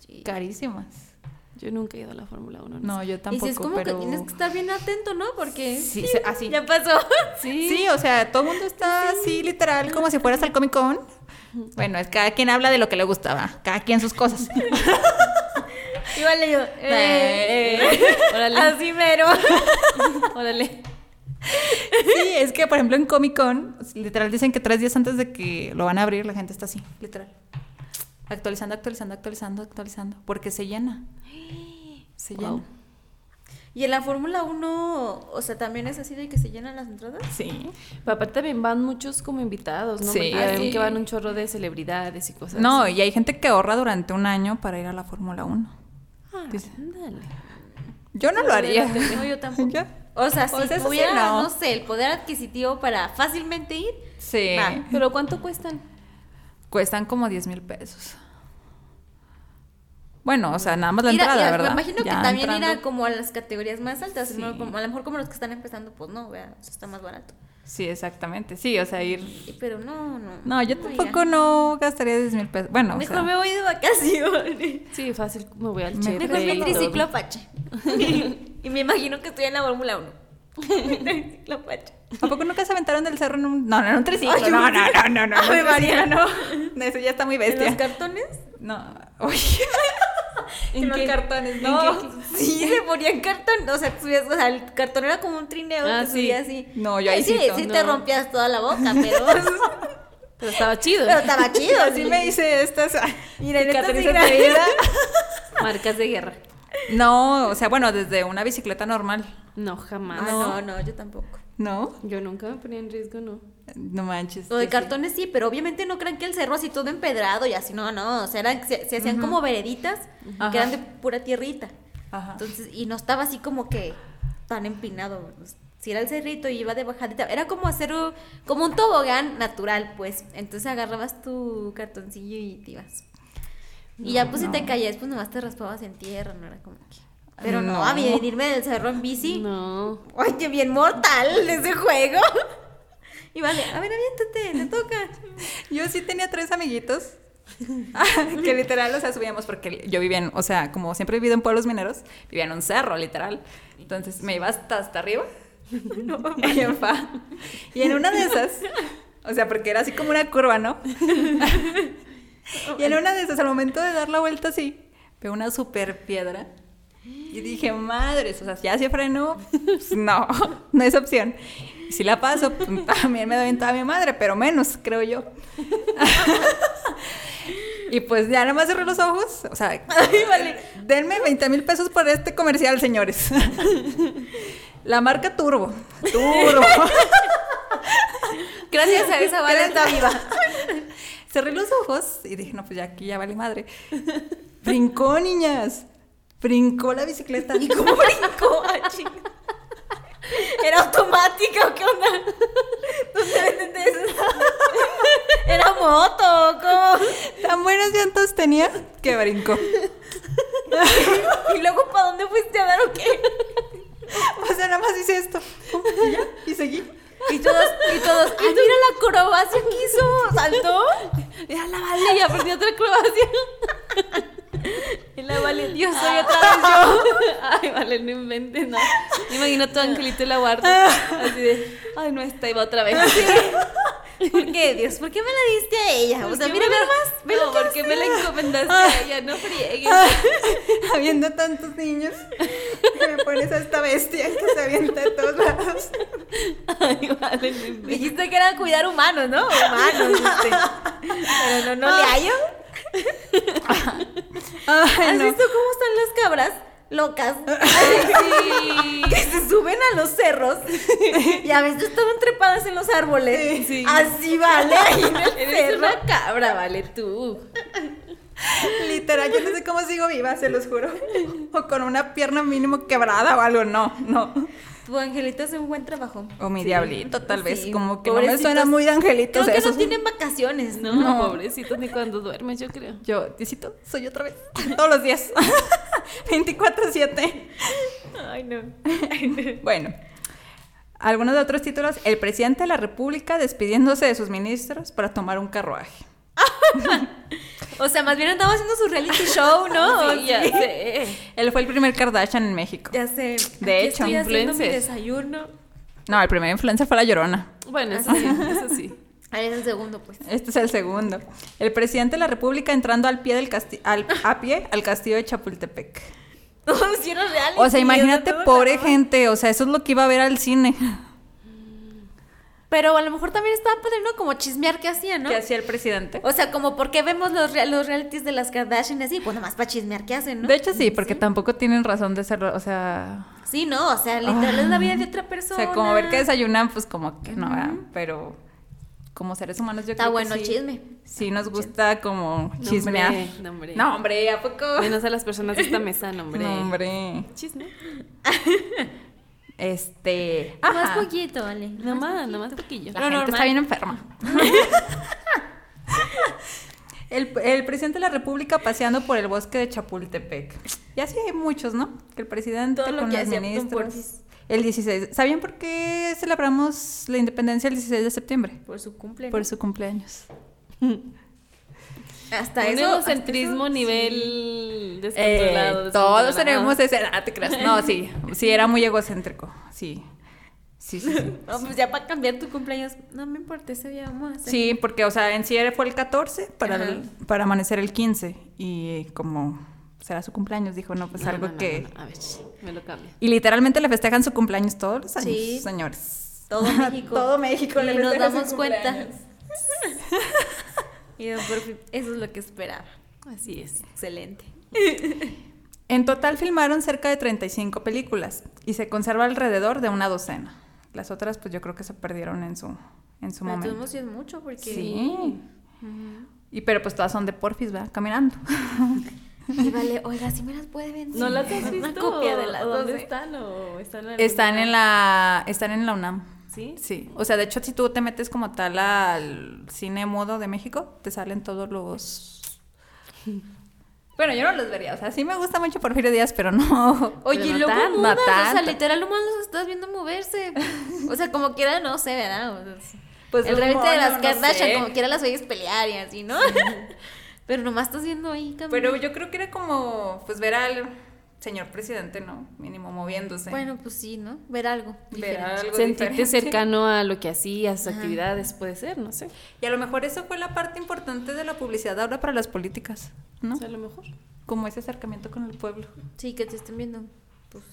Speaker 1: Sí.
Speaker 3: Carísimas.
Speaker 4: Yo nunca he ido a la Fórmula 1.
Speaker 3: No, yo
Speaker 1: Y
Speaker 3: tampoco,
Speaker 1: si es como
Speaker 3: pero...
Speaker 1: que tienes que estar bien atento, ¿no? Porque
Speaker 3: Sí, se- así.
Speaker 1: ya pasó.
Speaker 4: Sí.
Speaker 3: Sí, o sea, todo el mundo está así, literal, como si fueras al Comic Con. Bueno, es cada quien habla de lo que le gustaba, cada quien sus cosas.
Speaker 1: Y vale yo, eh,
Speaker 4: Órale.
Speaker 1: así mero.
Speaker 4: Órale.
Speaker 3: Sí, es que, por ejemplo, en Comic Con, literal dicen que tres días antes de que lo van a abrir, la gente está así, literal. Actualizando, actualizando, actualizando, actualizando, porque se llena. Se
Speaker 4: Wow.
Speaker 3: llena.
Speaker 1: Y en la Fórmula 1, o sea, también es así de que se llenan las entradas.
Speaker 3: Sí.
Speaker 4: Pero aparte también van muchos como invitados, ¿no?
Speaker 3: Sí.
Speaker 4: Ya que van un chorro de celebridades y cosas
Speaker 3: No,
Speaker 4: así.
Speaker 3: y hay gente que ahorra durante un año para ir a la Fórmula 1.
Speaker 4: Ah,
Speaker 3: Dice-
Speaker 4: ándale.
Speaker 3: Yo no lo haría.
Speaker 1: No, yo tampoco.
Speaker 3: ¿Yo?
Speaker 1: O sea,
Speaker 3: O
Speaker 1: si
Speaker 3: sea, eso sí
Speaker 1: tuviera,
Speaker 3: no.
Speaker 1: no. sé, el poder adquisitivo para fácilmente ir,
Speaker 3: Sí.
Speaker 1: Va.
Speaker 4: Pero ¿cuánto cuestan?
Speaker 3: Cuestan como 10 mil pesos. Bueno, o sea, nada más la
Speaker 1: Ir a-
Speaker 3: entrada,
Speaker 1: y a-
Speaker 3: ¿verdad?
Speaker 1: Me imagino que
Speaker 3: Ya
Speaker 1: también ir
Speaker 3: entrando.
Speaker 1: a como a las categorías más altas,
Speaker 3: Sí.
Speaker 1: ¿no? Como- a lo mejor como los que están empezando, pues no, vea, eso está más barato.
Speaker 3: Sí, exactamente. Sí, o sea, ir...
Speaker 1: Pero no, no.
Speaker 3: No, yo
Speaker 1: iría.
Speaker 3: tampoco no gastaría 10 mil pesos. Bueno, o
Speaker 1: Mejor
Speaker 3: sea,
Speaker 1: me voy de vacaciones.
Speaker 4: Sí, fácil, me voy al Chepe.
Speaker 1: Mejor me triciclo Apache. y me imagino que estoy en la Fórmula 1. triciclo Apache.
Speaker 3: ¿a poco nunca se aventaron del cerro en un... No, no, en un triciclo.
Speaker 1: Ay,
Speaker 3: no,
Speaker 1: yo
Speaker 3: no, no, no, no.
Speaker 1: Ave
Speaker 3: no,
Speaker 1: María.
Speaker 3: no. No, Eso ya está muy
Speaker 1: ¿En los
Speaker 3: bestia.
Speaker 1: cartones?
Speaker 3: No. Oye.
Speaker 1: En
Speaker 4: qué?
Speaker 1: cartones,
Speaker 4: ¿En
Speaker 1: no.
Speaker 4: qué?
Speaker 1: Sí, se ponían cartón. O sea, subías, o sea, el cartón era como un trineo
Speaker 4: Ah,
Speaker 1: que
Speaker 4: sí.
Speaker 1: subía así.
Speaker 3: No, yo ahí
Speaker 1: sí.
Speaker 3: sí,
Speaker 1: Sí,
Speaker 3: no.
Speaker 1: te rompías toda la boca, pero.
Speaker 4: Pero estaba chido.
Speaker 1: pero estaba chido.
Speaker 3: Así me hice estas...
Speaker 1: Mira, en esta
Speaker 3: vida.
Speaker 4: Marcas de guerra.
Speaker 3: No, o sea, bueno, desde una bicicleta normal.
Speaker 4: No, jamás.
Speaker 1: Ah, no, no, yo tampoco.
Speaker 3: ¿No?
Speaker 4: Yo nunca me ponía en riesgo, no.
Speaker 3: No manches.
Speaker 1: Lo de
Speaker 3: sí.
Speaker 1: cartones sí, pero obviamente no crean que el cerro así todo empedrado y así, no, no. O sea, eran, se, se hacían como vereditas
Speaker 3: Ajá.
Speaker 1: que eran de pura tierrita.
Speaker 3: Ajá.
Speaker 1: Entonces, y no estaba así como que tan empinado. pues, si era el cerrito y iba de bajadita, era como hacer un, como un tobogán natural, pues. Entonces agarrabas tu cartoncillo y te ibas. Y ya pues si te caías, pues nomás te raspabas en tierra, no era como que... Pero no,
Speaker 3: No.
Speaker 1: a mí venirme del cerro en bici.
Speaker 4: No.
Speaker 1: Ay, qué bien mortal ese juego. Y vale, a ver, aviéntate, te toca.
Speaker 3: Yo sí tenía tres amiguitos. que literal, o sea, subíamos porque yo vivía en, o sea, como siempre he vivido en pueblos mineros, vivía en un cerro, literal. Entonces me iba hasta, hasta arriba. y, en fa. y en una de esas, o sea, porque era así como una curva, ¿no? y en una de esas, al momento de dar la vuelta así, veo una super piedra. Y dije, madres, o sea, ya se frenó, pues, no, no es opción. Si la paso, pues, también me doy a mi madre, pero menos, creo yo. y pues ya nada más cerré los ojos, o sea, denme 20 mil pesos por este comercial, señores. la marca Turbo, Turbo.
Speaker 1: Gracias a esa vale está viva.
Speaker 3: Cerré los ojos y dije, no, pues ya aquí ya vale madre. Brincó, niñas. Brincó la bicicleta.
Speaker 1: ¿Y cómo brincó? Chinga. ¿Era automática o qué onda? ¿Dónde venden de esas? ¿Era moto? ¿Cómo?
Speaker 3: Tan buenas llantas tenía que brincó.
Speaker 1: ¿Y luego para dónde fuiste a dar o qué?
Speaker 3: O sea, nada más hice esto. Y ya, y seguí.
Speaker 1: Y todos, y todos, ay, mira la acrobacia que hizo, saltó.
Speaker 4: Ya la vale, ya aprendió otra acrobacia.
Speaker 1: Y la vale, Dios, soy otra vez yo.
Speaker 4: Ay, vale, no inventes nada. Me imagino a tu angelito y la guarda. Así de, ay, no, esta iba otra vez.
Speaker 1: ¿Por qué, Dios? ¿Por qué me la diste a ella? O sea,
Speaker 4: ¿Por qué
Speaker 1: mira,
Speaker 4: me
Speaker 1: nomás, ve lo
Speaker 4: No,
Speaker 1: que
Speaker 4: ¿por qué
Speaker 1: hace.
Speaker 4: me la encomendaste a ella? No friegues.
Speaker 3: Habiendo tantos niños, que me pones a esta bestia que se avienta de todos lados.
Speaker 4: Ay, vale, no.
Speaker 1: Dijiste que era cuidar humanos, ¿no? Humanos, dijiste. Pero no, no le hallo.
Speaker 3: Ay,
Speaker 1: ¿Has
Speaker 3: no.
Speaker 1: visto cómo están las cabras? Locas.
Speaker 4: Sí.
Speaker 1: Que se suben a los cerros y a veces estaban trepadas en los árboles.
Speaker 4: Sí.
Speaker 1: Así vale, ahí en el
Speaker 4: Eres
Speaker 1: cerro.
Speaker 4: una cabra, vale, tú.
Speaker 3: Literal, yo no sé cómo sigo viva, se los juro. O con una pierna mínimo quebrada o algo, no, no.
Speaker 1: Tu angelito hace un buen trabajo.
Speaker 3: O mi diablito, tal vez. Como que no me suena muy de angelitos
Speaker 1: Creo que no tienen vacaciones, ¿no?
Speaker 4: No, pobrecito, ni cuando duermes, yo creo.
Speaker 3: Yo, Diosito, soy otra vez. Todos los días. 24-7.
Speaker 1: Ay, no.
Speaker 3: Bueno. Algunos de otros títulos. El presidente de la República despidiéndose de sus ministros para tomar un carruaje.
Speaker 1: O sea, más bien andaba haciendo su reality show, ¿no?
Speaker 4: Sí, ya sé.
Speaker 3: Él fue el primer Kardashian en México.
Speaker 1: Ya sé.
Speaker 3: De
Speaker 1: Aquí
Speaker 3: hecho,
Speaker 1: estoy haciendo mi
Speaker 4: influencer.
Speaker 1: desayuno.
Speaker 3: No, el primer influencer fue la Llorona.
Speaker 4: Bueno, eso sí, eso sí.
Speaker 1: Ahí es el segundo, pues.
Speaker 3: Este es el segundo. El presidente de la República entrando al pie del casti- al, a pie al castillo de Chapultepec.
Speaker 1: No, si era reality.
Speaker 3: O sea, imagínate, pobre gente. O sea, eso es lo que iba a ver al cine.
Speaker 1: Pero a lo mejor también estaba padre, ¿no? Como chismear que hacía, ¿no?
Speaker 3: ¿Qué hacía el presidente?
Speaker 1: O sea, como porque vemos los, los realities de las Kardashian y así, pues nomás para chismear qué hacen, ¿no?
Speaker 3: De hecho, sí, porque tampoco tienen razón de serlo. O sea,
Speaker 1: Sí, no, o sea, literal es la vida de otra
Speaker 3: o
Speaker 1: persona.
Speaker 3: sea, como ver que desayunan, pues como que no, ¿verdad? Pero como seres humanos, yo
Speaker 1: Está
Speaker 3: creo
Speaker 1: bueno
Speaker 3: que sí.
Speaker 1: chisme.
Speaker 3: Sí, nos gusta como chismear.
Speaker 4: no, hombre.
Speaker 3: No, hombre, ¿a poco?
Speaker 4: Menos a las personas de esta mesa, no, hombre.
Speaker 3: No, hombre.
Speaker 4: Chisme.
Speaker 3: Este.
Speaker 1: Más
Speaker 3: ajá.
Speaker 1: poquito, vale.
Speaker 4: Nomás, nomás poquillo.
Speaker 3: La
Speaker 1: Lo
Speaker 3: gente
Speaker 1: normal.
Speaker 3: está bien enferma. el, el presidente de la República paseando por el bosque de Chapultepec. Y así hay muchos, ¿no? Que el presidente
Speaker 1: Todo lo
Speaker 3: con
Speaker 1: que
Speaker 3: los ministros. El 16. ¿Sabían por qué celebramos la independencia el 16 de septiembre?
Speaker 1: Por su cumple.
Speaker 3: Por su cumpleaños.
Speaker 1: Hasta
Speaker 4: Un
Speaker 1: eso.
Speaker 4: egocentrismo
Speaker 1: hasta eso,
Speaker 4: nivel
Speaker 3: Eh,
Speaker 4: descontrolado.
Speaker 3: todos
Speaker 4: descontrolado.
Speaker 3: tenemos ese. Ah, te creas. No, sí. Sí, era muy egocéntrico. Sí. Sí, sí. sí.
Speaker 1: No, pues ya para cambiar tu cumpleaños. No me importa, ese día vamos a hacer.
Speaker 3: Sí, porque, o sea, en sí fue el 14 para, el- para amanecer el 15. Y como será su cumpleaños, dijo, no, pues
Speaker 4: No,
Speaker 3: algo
Speaker 4: no,
Speaker 3: que...
Speaker 4: A ver, me lo cambia.
Speaker 3: Y literalmente le festejan su cumpleaños todos los años,
Speaker 1: Sí.
Speaker 3: señores.
Speaker 1: Todo México.
Speaker 3: Todo México
Speaker 1: Y
Speaker 3: le
Speaker 1: nos damos cuenta. Y don Porfi, eso es lo que esperaba.
Speaker 4: Así es.
Speaker 1: Excelente.
Speaker 3: En total filmaron cerca de 35 películas y se conserva alrededor de una docena. Las otras, pues yo creo que se perdieron en su, en su
Speaker 1: Pero
Speaker 3: momento.
Speaker 1: sí es mucho porque.
Speaker 3: Sí. Y pero pues todas son de Porfis, ¿verdad? Caminando.
Speaker 1: Y vale, oiga, si me las puede vender.
Speaker 4: ¿No las has
Speaker 1: Una
Speaker 4: visto?
Speaker 1: copia de las
Speaker 4: ¿O ¿Dónde están? ¿O están, en
Speaker 3: Están en la, están en la UNAM.
Speaker 4: ¿Sí?
Speaker 3: Sí, o sea, de hecho, si tú te metes como tal al cine mudo de México, te salen todos los... Bueno, yo no los vería, o sea, sí me gusta mucho Porfirio Díaz, pero no...
Speaker 1: Oye,
Speaker 4: no
Speaker 1: luego
Speaker 4: tanto,
Speaker 1: mudas,
Speaker 3: no
Speaker 1: o sea, literal nomás los estás viendo moverse. O sea, como quiera, no sé, ¿verdad? O sea,
Speaker 3: Pues
Speaker 1: el reviste de las
Speaker 3: no
Speaker 1: Kardashian,
Speaker 3: sé.
Speaker 1: como quiera las oyes pelear y así, ¿no? Pero nomás estás viendo ahí caminar.
Speaker 3: Pero yo creo que era como, pues, ver al señor presidente, ¿no? Mínimo moviéndose.
Speaker 1: Bueno, pues sí, ¿no? Ver algo.
Speaker 3: ver algo
Speaker 4: Sentirte
Speaker 3: diferente.
Speaker 4: cercano a lo que hacías, sus actividades, puede ser, no sé.
Speaker 3: Y a lo mejor eso fue la parte importante de la publicidad ahora para las políticas, ¿no?
Speaker 4: O sea, a lo mejor.
Speaker 3: Como ese acercamiento con el pueblo.
Speaker 1: Sí, que te estén viendo. Pues.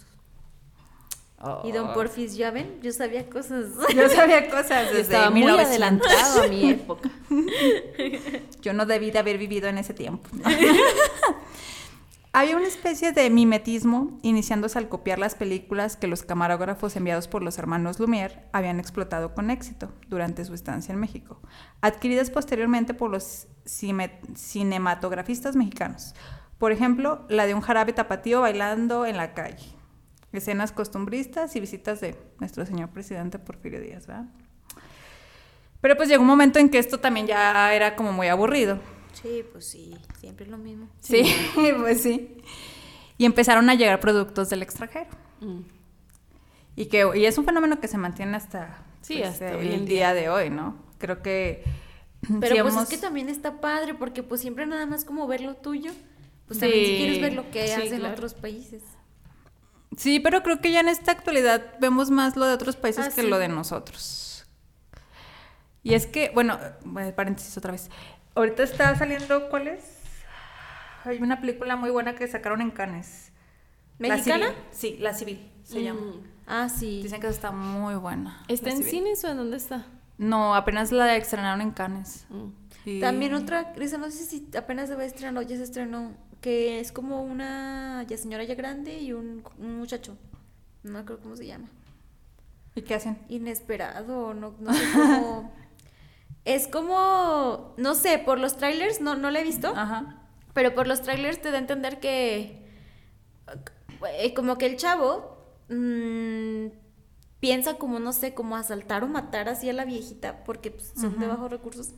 Speaker 1: Y don Porfis, ya ven, yo sabía cosas.
Speaker 3: Yo sabía cosas desde
Speaker 4: estaba muy
Speaker 3: 1900.
Speaker 4: adelantado a mi época.
Speaker 3: Yo no debí de haber vivido en ese tiempo. Había una especie de mimetismo iniciándose al copiar las películas que los camarógrafos enviados por los hermanos Lumière habían explotado con éxito durante su estancia en México, adquiridas posteriormente por los cinematografistas mexicanos. Por ejemplo, la de un jarabe tapatío bailando en la calle, escenas costumbristas y visitas de nuestro señor presidente Porfirio Díaz, ¿verdad? Pero pues llegó un momento en que esto también ya era como muy aburrido.
Speaker 1: Sí, pues sí, siempre es lo mismo.
Speaker 3: Sí, pues sí. Y empezaron a llegar productos del extranjero.
Speaker 4: Mm.
Speaker 3: Y que y es un fenómeno que se mantiene hasta,
Speaker 4: Sí,
Speaker 3: pues,
Speaker 4: hasta
Speaker 3: el
Speaker 4: hoy en
Speaker 3: día de hoy, ¿no? Creo que
Speaker 1: Pero pues
Speaker 3: hemos-
Speaker 1: es que también está padre, porque pues siempre nada más como ver lo tuyo. Pues
Speaker 4: Sí,
Speaker 1: también si quieres ver lo que
Speaker 4: sí,
Speaker 1: hacen
Speaker 4: claro.
Speaker 1: otros países.
Speaker 3: Sí, pero creo que ya en esta actualidad vemos más lo de otros países
Speaker 1: Ah,
Speaker 3: que
Speaker 1: sí.
Speaker 3: lo de nosotros. Y es que, bueno, eh, paréntesis otra vez. Ahorita está saliendo, ¿cuál es? Hay una película muy buena que sacaron en Cannes.
Speaker 1: ¿Mexicana?
Speaker 3: Sí, La Civil se
Speaker 4: Mm.
Speaker 3: llama.
Speaker 1: Ah, sí.
Speaker 3: Dicen que está muy buena.
Speaker 4: ¿Está en cines o en dónde está?
Speaker 3: No, apenas la estrenaron en Cannes.
Speaker 4: Mm.
Speaker 1: También otra, Risa, no sé si apenas se va a estrenar o ya se estrenó, que es como una ya señora ya grande y un, un muchacho. No creo cómo se llama.
Speaker 3: ¿Y qué hacen?
Speaker 1: Inesperado, no, no sé cómo. Es como, no sé, por los trailers, no, no la he visto,
Speaker 3: Ajá.
Speaker 1: pero por los trailers te da a entender que eh, como que el chavo mm, piensa como, no sé, como asaltar o matar así a la viejita, porque pues, son de bajos recursos.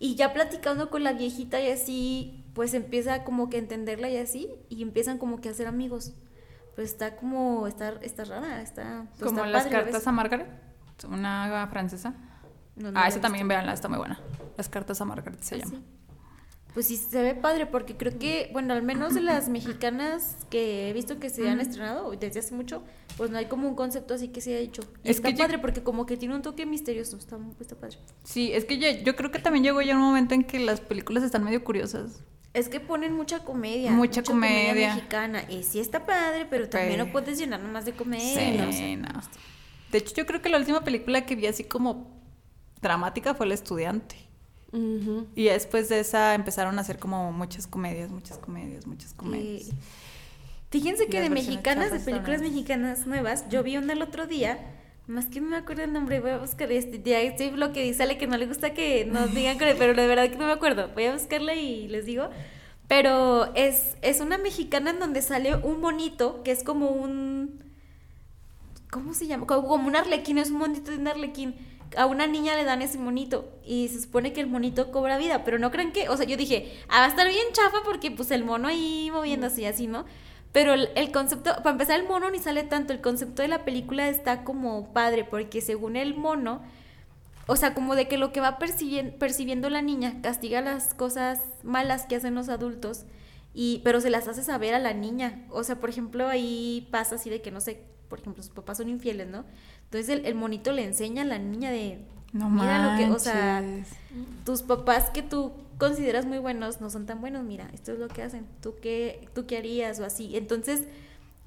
Speaker 1: Y ya platicando con la viejita y así, pues empieza como que a entenderla y así, y empiezan como que a ser amigos. Pues está como, está, está rara, está... pues,
Speaker 3: Como
Speaker 1: está
Speaker 3: las
Speaker 1: padre, ¿lo
Speaker 3: cartas a Margaret, una francesa.
Speaker 1: No, no
Speaker 3: ah, esa también, véanla, está muy buena. Las cartas a Margaret se
Speaker 1: Ah,
Speaker 3: llama.
Speaker 1: sí. Pues sí, se ve padre porque creo que, bueno, al menos de las mexicanas que he visto que se han estrenado desde hace mucho, pues no hay como un concepto así que se haya hecho. Y
Speaker 3: Es
Speaker 1: está
Speaker 3: que yo-
Speaker 1: padre porque como que tiene un toque misterioso, está, está padre.
Speaker 3: Sí, es que ya- yo creo que también llegó ya un momento en que las películas están medio curiosas.
Speaker 1: Es que ponen mucha comedia.
Speaker 3: Mucha comedia.
Speaker 1: mexicana. Y sí está padre, pero también no puedes llenar nomás de comedia.
Speaker 3: Sí,
Speaker 1: ¿no? O sea,
Speaker 3: no. De hecho, yo creo que la última película que vi así como dramática fue El Estudiante. Y después de esa empezaron a hacer como muchas comedias, muchas comedias, muchas comedias.
Speaker 1: Fíjense
Speaker 3: Y
Speaker 1: que de mexicanas, de películas mexicanas nuevas, yo vi una el otro día, más que no me acuerdo el nombre, voy a buscar este, ya estoy lo que sale que no le gusta que nos digan, pero de verdad que no me acuerdo, voy a buscarla y les digo. Pero es, es una mexicana en donde sale un monito que es como un... ¿Cómo se llama? Como, como un arlequín, es un monito de un arlequín. A una niña le dan ese monito y se supone que el monito cobra vida, pero no crean que, o sea, yo dije, ah, va a estar bien chafa porque pues el mono ahí moviéndose y así, ¿no? Pero el, concepto, para empezar, el mono ni sale tanto, el concepto de la película está como padre, porque según el mono, o sea, como de que lo que va percibien- percibiendo la niña castiga las cosas malas que hacen los adultos, y, pero se las hace saber a la niña. O sea, por ejemplo, ahí pasa así de que, no sé, por ejemplo, sus papás son infieles, ¿no? Entonces el, el monito le enseña a la niña de,
Speaker 3: No
Speaker 1: mira lo que, o sea, tus papás que tú consideras muy buenos no son tan buenos, mira, esto es lo que hacen, tú qué, tú qué harías o así. Entonces,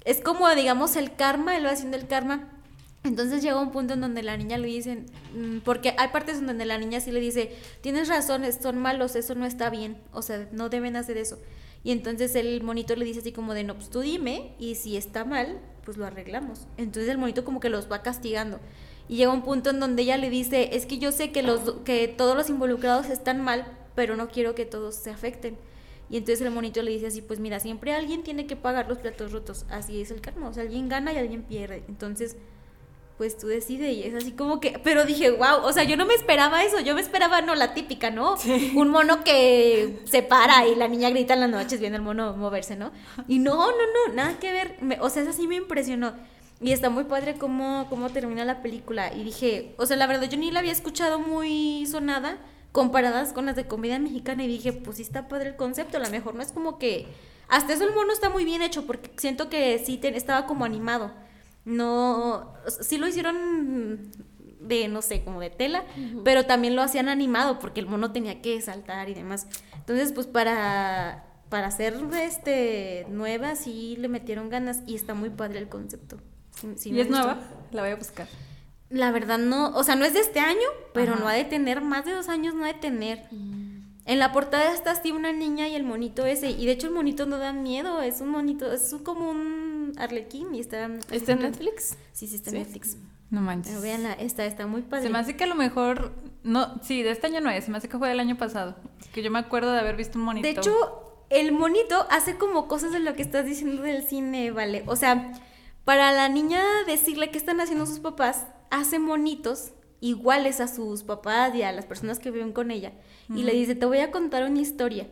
Speaker 1: es como, digamos, el karma, él va haciendo el karma. Entonces llega un punto en donde la niña le dicen, mm, porque hay partes en donde la niña sí le dice, tienes razón, son malos, eso no está bien, o sea, no deben hacer eso. Y entonces el monito le dice así como de, no, pues tú dime, y si está mal, pues lo arreglamos. Entonces el monito como que los va castigando. Y llega un punto en donde ella le dice, es que yo sé que, los, que todos los involucrados están mal, pero no quiero que todos se afecten. Y entonces el monito le dice así, pues mira, siempre alguien tiene que pagar los platos rotos. Así es el karma, o sea, alguien gana y alguien pierde. Entonces, pues tú decides y es así como que, pero dije, wow, o sea, yo no me esperaba eso, yo me esperaba, no, la típica, ¿no? Un mono que se para y la niña grita en las noches viendo al mono moverse, ¿no? Y no, no, no, nada que ver, me- o sea, eso sí me impresionó. Y está muy padre cómo, cómo termina la película. Y dije, o sea, la verdad, yo ni la había escuchado muy sonada comparadas con las de comedia mexicana. Y dije, pues sí está padre el concepto. A lo mejor no es como que. Hasta eso el mono está muy bien hecho, porque siento que sí te- estaba como animado. No. Sí lo hicieron de, no sé, como de tela, pero también lo hacían animado, porque el mono tenía que saltar y demás. Entonces, pues para. Para hacer este nueva, sí le metieron ganas y está muy padre el concepto. Sí- sí
Speaker 3: ¿Y es nueva? La voy a buscar.
Speaker 1: La verdad no, o sea, no es de este año, pero
Speaker 3: Ajá.
Speaker 1: no ha de tener, más de dos años no ha de tener. En la portada está así una niña y el monito ese, y de hecho el monito no da miedo, es un monito, es como un arlequín y está...
Speaker 4: ¿Está en Netflix?
Speaker 1: Sí, sí, está en
Speaker 4: Sí.
Speaker 1: Netflix.
Speaker 3: No manches.
Speaker 1: Pero véanla, está, está muy padre.
Speaker 3: Se me hace que a lo mejor, no, sí, de este año no es, se me hace que fue del año pasado. Que yo me acuerdo de haber visto un monito.
Speaker 1: De hecho, el monito hace como cosas de lo que estás diciendo del cine, ¿vale? O sea, para la niña decirle qué están haciendo sus papás, hace monitos iguales a sus papás y a las personas que viven con ella. Y le dice, te voy a contar una historia.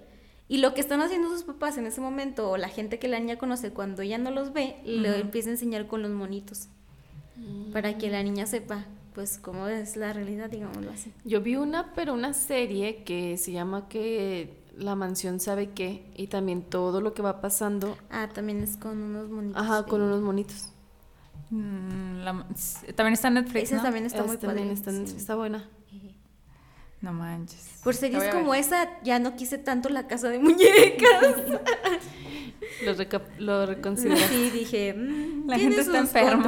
Speaker 1: Y lo que están haciendo sus papás en ese momento, o la gente que la niña conoce cuando ella no los ve, le empieza a enseñar con los monitos. Para que la niña sepa, pues, cómo es la realidad, digámoslo así.
Speaker 4: Yo vi una, pero una serie que se llama que La mansión sabe qué y también todo lo que va pasando,
Speaker 1: Ah, también es con unos monitos.
Speaker 4: ajá, con unos monitos.
Speaker 3: Mm, la- también está en Netflix,
Speaker 1: Esa
Speaker 3: ¿no?
Speaker 1: también está muy
Speaker 4: Esta también
Speaker 1: padre.
Speaker 4: está, en-
Speaker 1: sí.
Speaker 4: está buena.
Speaker 3: No manches.
Speaker 1: Por
Speaker 3: La
Speaker 1: series como esa, ya no quise tanto la casa de muñecas.
Speaker 4: Lo, reca- lo reconsidero.
Speaker 1: sí, dije, mm,
Speaker 3: La gente está enferma.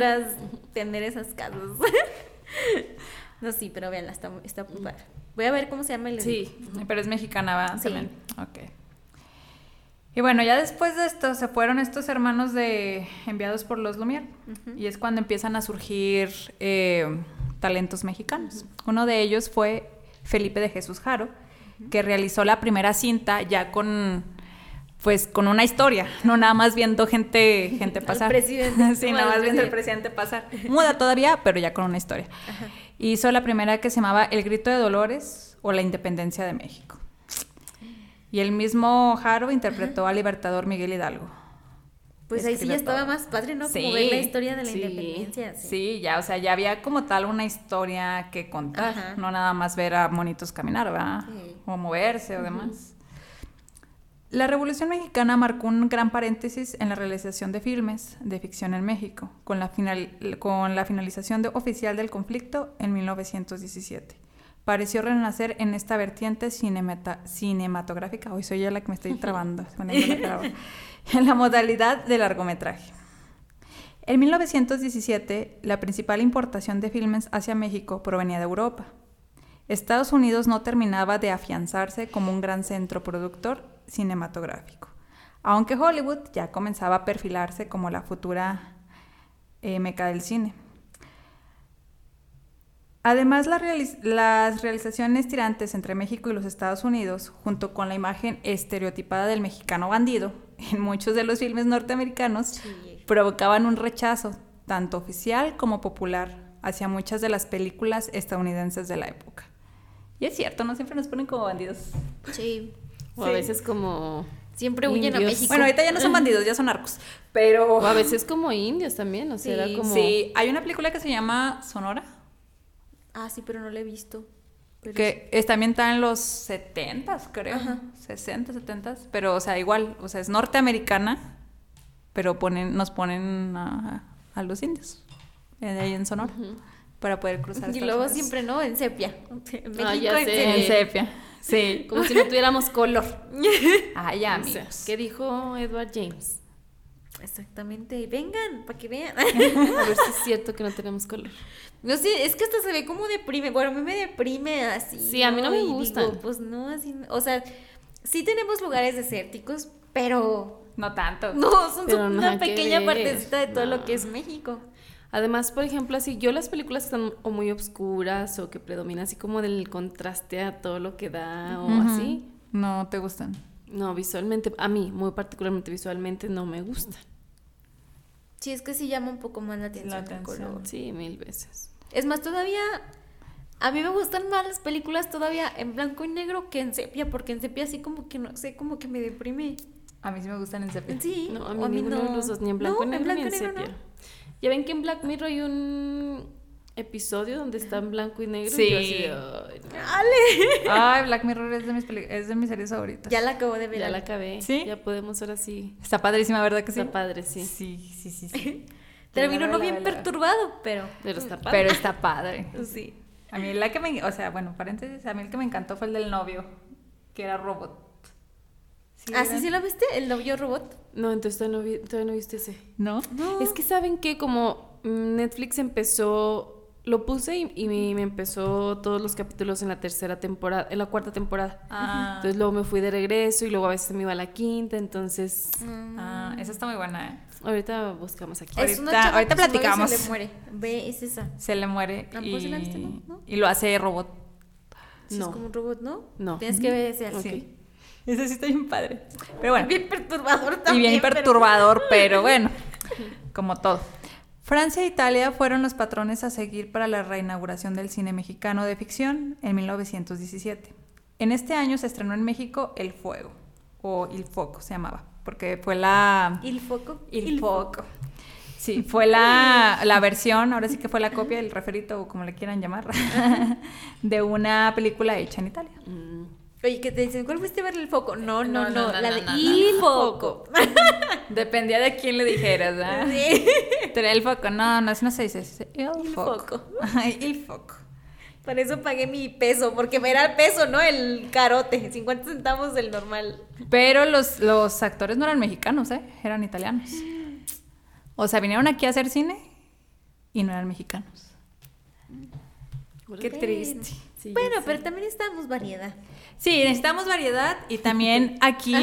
Speaker 1: tener esas casas. no, sí, pero véanla, está, muy- está muy padre. Voy a ver cómo se llama el
Speaker 4: Sí,
Speaker 3: Pero es mexicana, ¿va?
Speaker 1: Sí.
Speaker 3: También. Ok. Y bueno, ya después de esto se fueron estos hermanos de enviados por los Lumière. Y es cuando empiezan a surgir eh, talentos mexicanos. Uno de ellos fue Felipe de Jesús Jaro, que realizó la primera cinta ya con pues con una historia, no nada más viendo gente, gente
Speaker 1: Al
Speaker 3: pasar.
Speaker 1: presidente,
Speaker 3: sí, nada
Speaker 1: al
Speaker 3: más viendo el
Speaker 1: presidente.
Speaker 3: presidente pasar. Muda todavía, pero ya con una historia. Hizo la primera que se llamaba El Grito de Dolores o La Independencia de México. Y el mismo Jaro interpretó al libertador Miguel Hidalgo.
Speaker 1: Pues ahí sí ya estaba
Speaker 3: todo.
Speaker 1: más padre, ¿no?
Speaker 3: Sí,
Speaker 1: Como ver la historia de la
Speaker 4: sí,
Speaker 1: independencia. Sí.
Speaker 3: Sí, ya, o sea, ya había como tal una historia que contar,
Speaker 1: Ajá.
Speaker 3: no nada más ver a monitos caminar, ¿verdad?
Speaker 1: Sí.
Speaker 3: O moverse o demás. La Revolución Mexicana marcó un gran paréntesis en la realización de filmes de ficción en México, con la, final- con la finalización de- oficial del conflicto en 1917. Pareció renacer en esta vertiente cinematográfica, hoy soy yo la que me estoy trabando, en la modalidad de largometraje. En 1917, la principal importación de filmes hacia México provenía de Europa. Estados Unidos no terminaba de afianzarse como un gran centro productor cinematográfico, aunque Hollywood ya comenzaba a perfilarse como la futura eh, meca del cine. Además, la realiz- las realizaciones tirantes entre México y los Estados Unidos, junto con la imagen estereotipada del mexicano bandido en muchos de los filmes norteamericanos,
Speaker 1: Sí.
Speaker 3: provocaban un rechazo, tanto oficial como popular, hacia muchas de las películas estadounidenses de la época. Y es cierto, no siempre nos ponen como bandidos.
Speaker 1: Sí.
Speaker 4: O a veces como...
Speaker 1: Siempre huyen a. México.
Speaker 3: Bueno, ahorita ya no son bandidos, ya son narcos. Pero.
Speaker 4: O a veces como indios también, o sea,
Speaker 1: Sí.
Speaker 4: era como...
Speaker 3: Sí, hay una película que se llama Sonora,
Speaker 1: Ah, sí, pero no la he visto. Pero
Speaker 3: que es, también está en los 70s, creo.
Speaker 1: Ajá.
Speaker 3: 60, 70s. Pero, o sea, igual, o sea, es norteamericana, pero ponen, nos ponen a, a los indios ahí en Sonora para poder cruzar.
Speaker 1: Y luego siempre, ¿no? En sepia. México
Speaker 4: Ah, ya
Speaker 1: en
Speaker 4: sé.
Speaker 1: sepia.
Speaker 3: En sepia. Sí.
Speaker 4: Como si no tuviéramos color.
Speaker 3: Ay, ya, amigos.
Speaker 4: ¿Qué dijo Edward James?
Speaker 1: Exactamente. Vengan, para que vean.
Speaker 4: A ver si es cierto que no tenemos color.
Speaker 1: No sé, es que hasta se ve como deprime. Bueno, a mí me deprime así.
Speaker 4: Sí, a mí no me gustan.
Speaker 1: digo, pues no, así. O sea, sí tenemos lugares desérticos, pero
Speaker 3: No tanto.
Speaker 1: no, son
Speaker 4: Pero
Speaker 1: una pequeña partecita de todo
Speaker 4: No.
Speaker 1: lo que es México.
Speaker 4: Además, por ejemplo, así yo las películas están o muy oscuras o que predominan así como del contraste a todo lo que da o
Speaker 3: Ujú.
Speaker 4: así.
Speaker 3: No te gustan.
Speaker 4: No, visualmente, a mí, muy particularmente visualmente, no me gusta.
Speaker 1: Sí, es que sí llama un poco más la atención,
Speaker 3: La
Speaker 1: el
Speaker 3: atención.
Speaker 1: color.
Speaker 4: Sí, mil veces.
Speaker 1: Es más, todavía a mí me gustan más las películas todavía en blanco y negro que en sepia, porque en sepia así como que no sé, como que me deprime.
Speaker 3: A mí sí me gustan en sepia.
Speaker 1: Sí,
Speaker 4: No, a
Speaker 1: o
Speaker 4: mí, ninguno de
Speaker 1: no.
Speaker 4: los dos, ni en blanco
Speaker 1: No,
Speaker 4: ni
Speaker 1: en
Speaker 4: en,
Speaker 1: blanco
Speaker 4: ni
Speaker 1: y
Speaker 4: en
Speaker 1: negro
Speaker 4: sepia.
Speaker 1: no.
Speaker 4: Ya ven que en Black Mirror hay un episodio donde está en blanco y negro.
Speaker 3: Sí.
Speaker 4: Y yo así "Ay, no".
Speaker 3: Ay, Black Mirror es de mis, es de mis series favoritas.
Speaker 1: Ya la acabo de ver.
Speaker 4: Ya la acabé.
Speaker 3: ¿Sí?
Speaker 4: Ya podemos ahora sí.
Speaker 3: Está padrísima, ¿verdad que sí?
Speaker 4: Está padre, sí.
Speaker 3: Sí, sí, sí. sí.
Speaker 1: Terminó no bien perturbado, pero.
Speaker 4: Pero está padre.
Speaker 3: Pero está padre.
Speaker 1: Sí.
Speaker 3: A mí la que me... O sea, bueno, paréntesis, a mí el que me encantó fue el del novio, que era robot. ¿Sí
Speaker 1: ¿Ah, sí, sí la viste? ¿El novio robot?
Speaker 4: No, entonces todavía no, vi- todavía no viste ese.
Speaker 3: ¿No?
Speaker 1: No.
Speaker 4: Es que saben que como mm, Netflix empezó, lo puse y, y me, me empezó todos los capítulos en la tercera temporada, en la cuarta temporada.
Speaker 3: Ah,
Speaker 4: Entonces luego me fui de regreso y luego a veces me iba a la quinta, entonces
Speaker 3: ah, esa está muy buena, ¿eh?
Speaker 4: ahorita buscamos aquí.
Speaker 3: Ahorita-
Speaker 1: es
Speaker 3: platicamos.
Speaker 1: Se le muere. Ve, es esa.
Speaker 3: Se le muere
Speaker 1: Ah,
Speaker 3: y,
Speaker 1: pues sí la viste, ¿no? ¿No?
Speaker 3: y lo hace robot.
Speaker 1: Sí,
Speaker 4: No.
Speaker 1: Es como un robot, ¿no?
Speaker 4: No.
Speaker 1: Tienes que ver ese
Speaker 4: Ok.
Speaker 1: así.
Speaker 3: Ese sí está bien padre. Pero bueno,
Speaker 1: Bien perturbador
Speaker 3: y
Speaker 1: también.
Speaker 3: bien
Speaker 1: pero-
Speaker 3: perturbador, pero bueno, como todo. Francia e Italia fueron los patrones a seguir para la reinauguración del cine mexicano de ficción en 1917. En este año se estrenó en México El Fuego, o Il Foco se llamaba, porque fue la...
Speaker 1: ¿Y el foco?
Speaker 3: Il Foco. Sí, fue la, la versión, ahora sí que fue la copia, el referito, o como le quieran llamar, de una película hecha en Italia.
Speaker 4: Mm.
Speaker 1: Oye, que te dicen, ¿cuál fuiste a ver el foco? No, no,
Speaker 3: No,
Speaker 1: no,
Speaker 3: no, no,
Speaker 1: la
Speaker 3: no,
Speaker 1: de. Il Foco.
Speaker 3: Dependía de quién le dijeras, ¿verdad?
Speaker 1: Sí.
Speaker 3: El foco. No, no, eso no se dice. se dice el
Speaker 1: Il
Speaker 3: foco.
Speaker 1: foco.
Speaker 3: Ay, el foco.
Speaker 1: Para eso pagué mi peso, porque me era el peso, ¿no? El carote, 50 centavos del normal.
Speaker 3: Pero los, los actores no eran mexicanos, ¿eh? Eran italianos. O sea, vinieron aquí a hacer cine y no eran mexicanos. Qué
Speaker 1: Bueno.
Speaker 3: triste.
Speaker 4: Sí,
Speaker 1: Bueno, pero también necesitamos variedad.
Speaker 3: Sí, necesitamos variedad y también aquí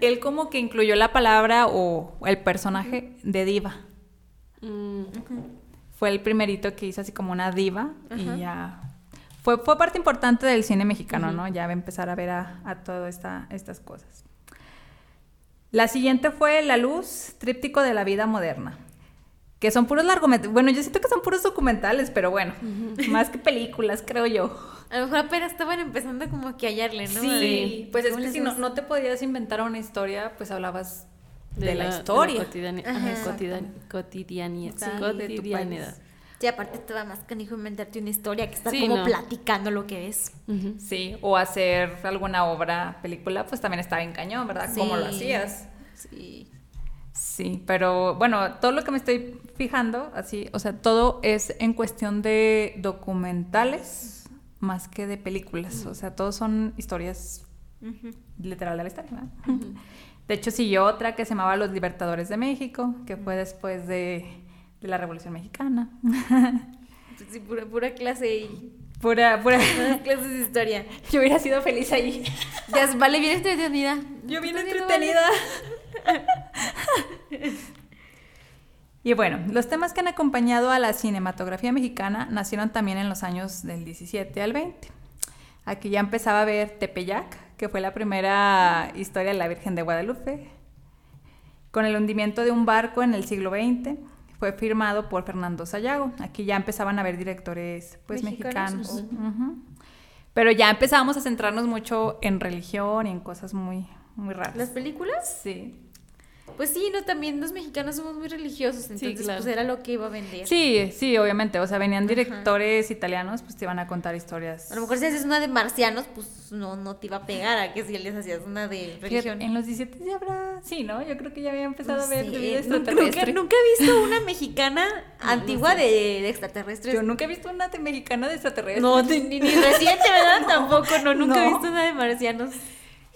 Speaker 3: él como que incluyó la palabra o el personaje de diva.
Speaker 4: Mm,
Speaker 3: Fue el primerito que hizo así como una diva
Speaker 1: Ajá.
Speaker 3: y ya fue, fue parte importante del cine mexicano, ¿no? Ya va a empezar a ver a, a todas esta, estas cosas. La siguiente fue La Luz, tríptico de la vida moderna. Que son puros largometrajes. Bueno, yo siento que son puros documentales, pero bueno, más que películas, creo yo.
Speaker 1: A lo mejor apenas estaban empezando como que a hallarle, ¿no?
Speaker 3: Sí, pues es
Speaker 1: ¿Cómo
Speaker 3: que si no, no te podías inventar una historia, pues hablabas de, la, historia.
Speaker 4: cotidian- cotidianidad.
Speaker 1: Sí, aparte te va más canijo inventarte una historia que estar
Speaker 4: Sí,
Speaker 1: como
Speaker 4: no.
Speaker 1: platicando lo que ves.
Speaker 4: Ujú.
Speaker 3: Sí, o hacer alguna obra, película, pues también está bien cañón, ¿verdad? ¿Cómo lo
Speaker 1: Sí.
Speaker 3: hacías?
Speaker 1: Sí.
Speaker 3: Sí, pero bueno, todo lo que me estoy fijando, así, o sea, todo es en cuestión de documentales más que de películas. O sea, todos son historias literal de la historia, ¿verdad? De hecho, siguió otra que se llamaba Los Libertadores de México, que fue después de, de la Revolución Mexicana.
Speaker 1: Sí, pura, pura clase y
Speaker 3: pura, pura.
Speaker 1: clases de historia.
Speaker 3: Yo hubiera sido feliz allí.
Speaker 1: Ya vale bien entretenida.
Speaker 3: Yo bien, entretenida. Y bueno, los temas que han acompañado a la cinematografía mexicana nacieron también en los años del 17 al 20. Aquí ya empezaba a ver Tepeyac, que fue la primera historia de la Virgen de Guadalupe, con el hundimiento de un barco en el siglo XX. Fue firmado por Fernando Sayago. Aquí ya empezaban a ver directores pues
Speaker 1: Mexicanos.
Speaker 3: Pero ya empezábamos a centrarnos mucho en religión y en cosas muy, muy raras.
Speaker 1: ¿Las películas?
Speaker 3: Sí.
Speaker 1: Pues sí, no, también los mexicanos somos muy religiosos, entonces
Speaker 4: claro.
Speaker 1: pues era lo que iba a vender.
Speaker 3: Sí, sí, obviamente. O sea, venían directores italianos, pues te iban a contar historias.
Speaker 1: A lo mejor si haces una de marcianos, pues no, no te iba a pegar a que si les hacías una de religión.
Speaker 3: En los 17 ya habrá. Sí, ¿no? Yo creo que ya había empezado
Speaker 1: No
Speaker 3: a ver vida
Speaker 1: nunca,
Speaker 3: extraterrestre.
Speaker 1: nunca, nunca he visto una mexicana antigua de, de extraterrestres.
Speaker 3: Yo nunca he visto una de mexicana de extraterrestre.
Speaker 1: No, ni, ni reciente, ¿verdad? Tampoco, no, nunca he visto una de marcianos.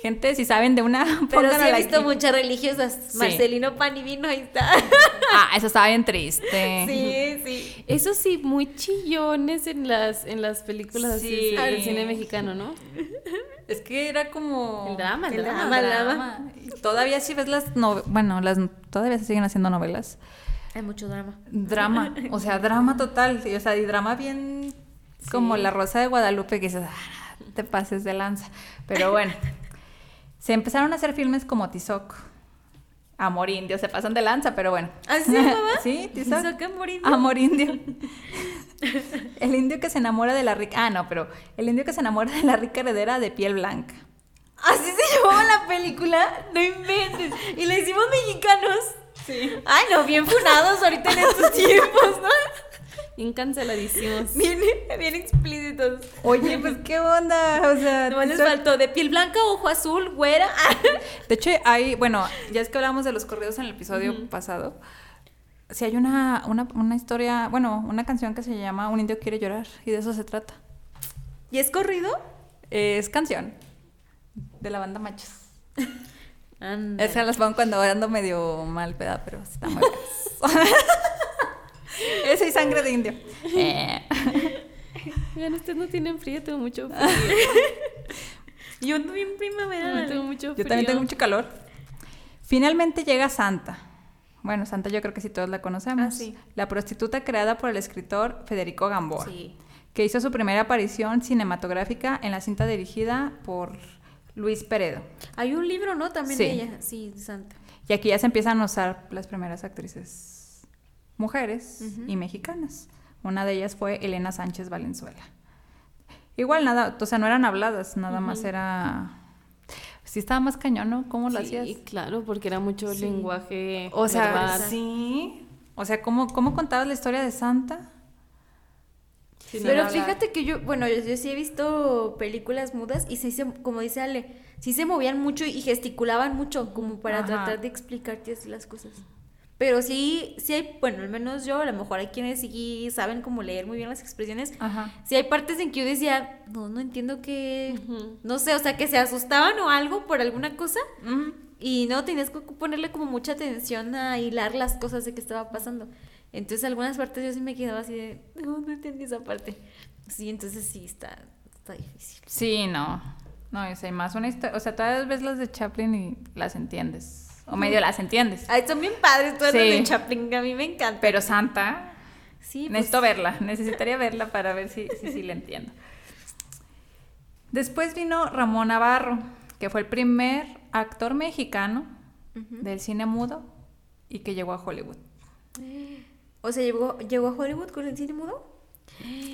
Speaker 3: Gente, si saben de una,
Speaker 1: Pero sí he visto
Speaker 3: aquí.
Speaker 1: muchas religiosas.
Speaker 3: Sí.
Speaker 1: Marcelino Pan y Vino, ahí está.
Speaker 3: Ah, eso estaba bien triste.
Speaker 1: Sí, sí.
Speaker 4: Eso sí, muy chillones en las, en las películas así
Speaker 3: Sí.
Speaker 4: del cine mexicano, ¿no?
Speaker 3: Es que era como.
Speaker 4: El drama, el drama.
Speaker 1: drama, el drama.
Speaker 3: Todavía si ves las no... bueno, las todavía se siguen haciendo novelas.
Speaker 1: Hay mucho drama.
Speaker 3: Drama, o sea, drama total, sí, o sea, y drama bien como La Rosa de Guadalupe que dices, "Ah, te pases de lanza. Pero bueno. Se empezaron a hacer filmes como Tizoc. Amor indio, se pasan de lanza, pero bueno.
Speaker 1: ¿Así se llamaba?
Speaker 3: sí, Tizoc.
Speaker 1: Tizoc Amor Indio.
Speaker 3: Amor indio. el indio que se enamora de la rica. Ah, no, pero el indio que se enamora de la rica heredera de piel blanca.
Speaker 1: ¿Así se llamaba la película? No inventes. Y la hicimos mexicanos. Sí. Ay, no, bien funados ahorita en estos tiempos, ¿no?
Speaker 4: Bien canceladísimos.
Speaker 1: Bien, bien explícitos.
Speaker 3: Oye, pues qué onda. O sea,
Speaker 1: No les faltó de piel blanca, ojo azul, güera.
Speaker 3: De hecho, hay, bueno, ya es que hablamos de los corridos en el episodio pasado. Si hay una, una, una historia, bueno, una canción que se llama Un indio quiere llorar y de eso se trata.
Speaker 1: ¿Y es corrido?
Speaker 3: Es canción de la banda Machos. Esas las pongo cuando ando medio mal, peda, pero está muy Ese y sangre de indio. Eh.
Speaker 4: Oigan, ustedes no tienen frío, tengo mucho frío.
Speaker 1: Yo ando bien primavera.
Speaker 4: Yo tengo mucho
Speaker 3: Yo
Speaker 4: frío.
Speaker 3: también tengo mucho calor. Finalmente llega Santa. Bueno, Santa yo creo que sí todos la conocemos.
Speaker 1: Ah, sí.
Speaker 3: La prostituta creada por el escritor Federico Gamboa.
Speaker 1: Sí.
Speaker 3: que hizo su primera aparición cinematográfica en la cinta dirigida por Luis Peredo.
Speaker 1: Hay un libro, ¿no? También
Speaker 3: Sí.
Speaker 1: de ella. Sí, Santa.
Speaker 3: Y aquí ya se empiezan a usar las primeras actrices mujeres y mexicanas. Una de ellas fue Elena Sánchez Valenzuela. Igual nada, o sea, no eran habladas, nada más era... Sí estaba más cañón, ¿no? ¿Cómo lo
Speaker 4: Sí,
Speaker 3: hacías?
Speaker 4: claro, porque era mucho
Speaker 3: Sí.
Speaker 4: lenguaje.
Speaker 3: O sea,
Speaker 4: verbal.
Speaker 3: sí. O sea, ¿cómo, ¿cómo contabas la historia de Santa?
Speaker 4: Sí,
Speaker 1: Pero
Speaker 4: hablar.
Speaker 1: fíjate que yo, bueno, yo, yo sí he visto películas mudas y sí se, como dice Ale, sí se movían mucho y gesticulaban mucho como para
Speaker 3: Ajá.
Speaker 1: tratar de explicarte así las cosas. Pero sí, sí hay, bueno, al menos yo, a lo mejor hay quienes sí saben como leer muy bien las expresiones.
Speaker 3: Ajá.
Speaker 1: Sí hay partes en que yo decía, no, no entiendo que,
Speaker 4: Ujú.
Speaker 1: no sé, o sea, que se asustaban o algo por alguna cosa y no tenías que ponerle como mucha atención a hilar las cosas de que estaba pasando. Entonces algunas partes yo sí me quedaba así de, no, no entendí esa parte. Sí, entonces sí está, está difícil.
Speaker 3: Sí, no. No, y más una historia. O sea, todas ves las de Chaplin y las entiendes. O medio las entiendes.
Speaker 1: Ay, son bien padres todas las
Speaker 3: Sí.
Speaker 1: de Chaplin, a mí me encanta.
Speaker 3: Pero Santa,
Speaker 1: sí, pues,
Speaker 3: necesito verla. Necesitaría verla para ver si sí si, si la entiendo. Después vino Ramón Navarro, que fue el primer actor mexicano del cine mudo y que llegó a Hollywood.
Speaker 1: O sea, llegó, llegó a Hollywood con el cine mudo.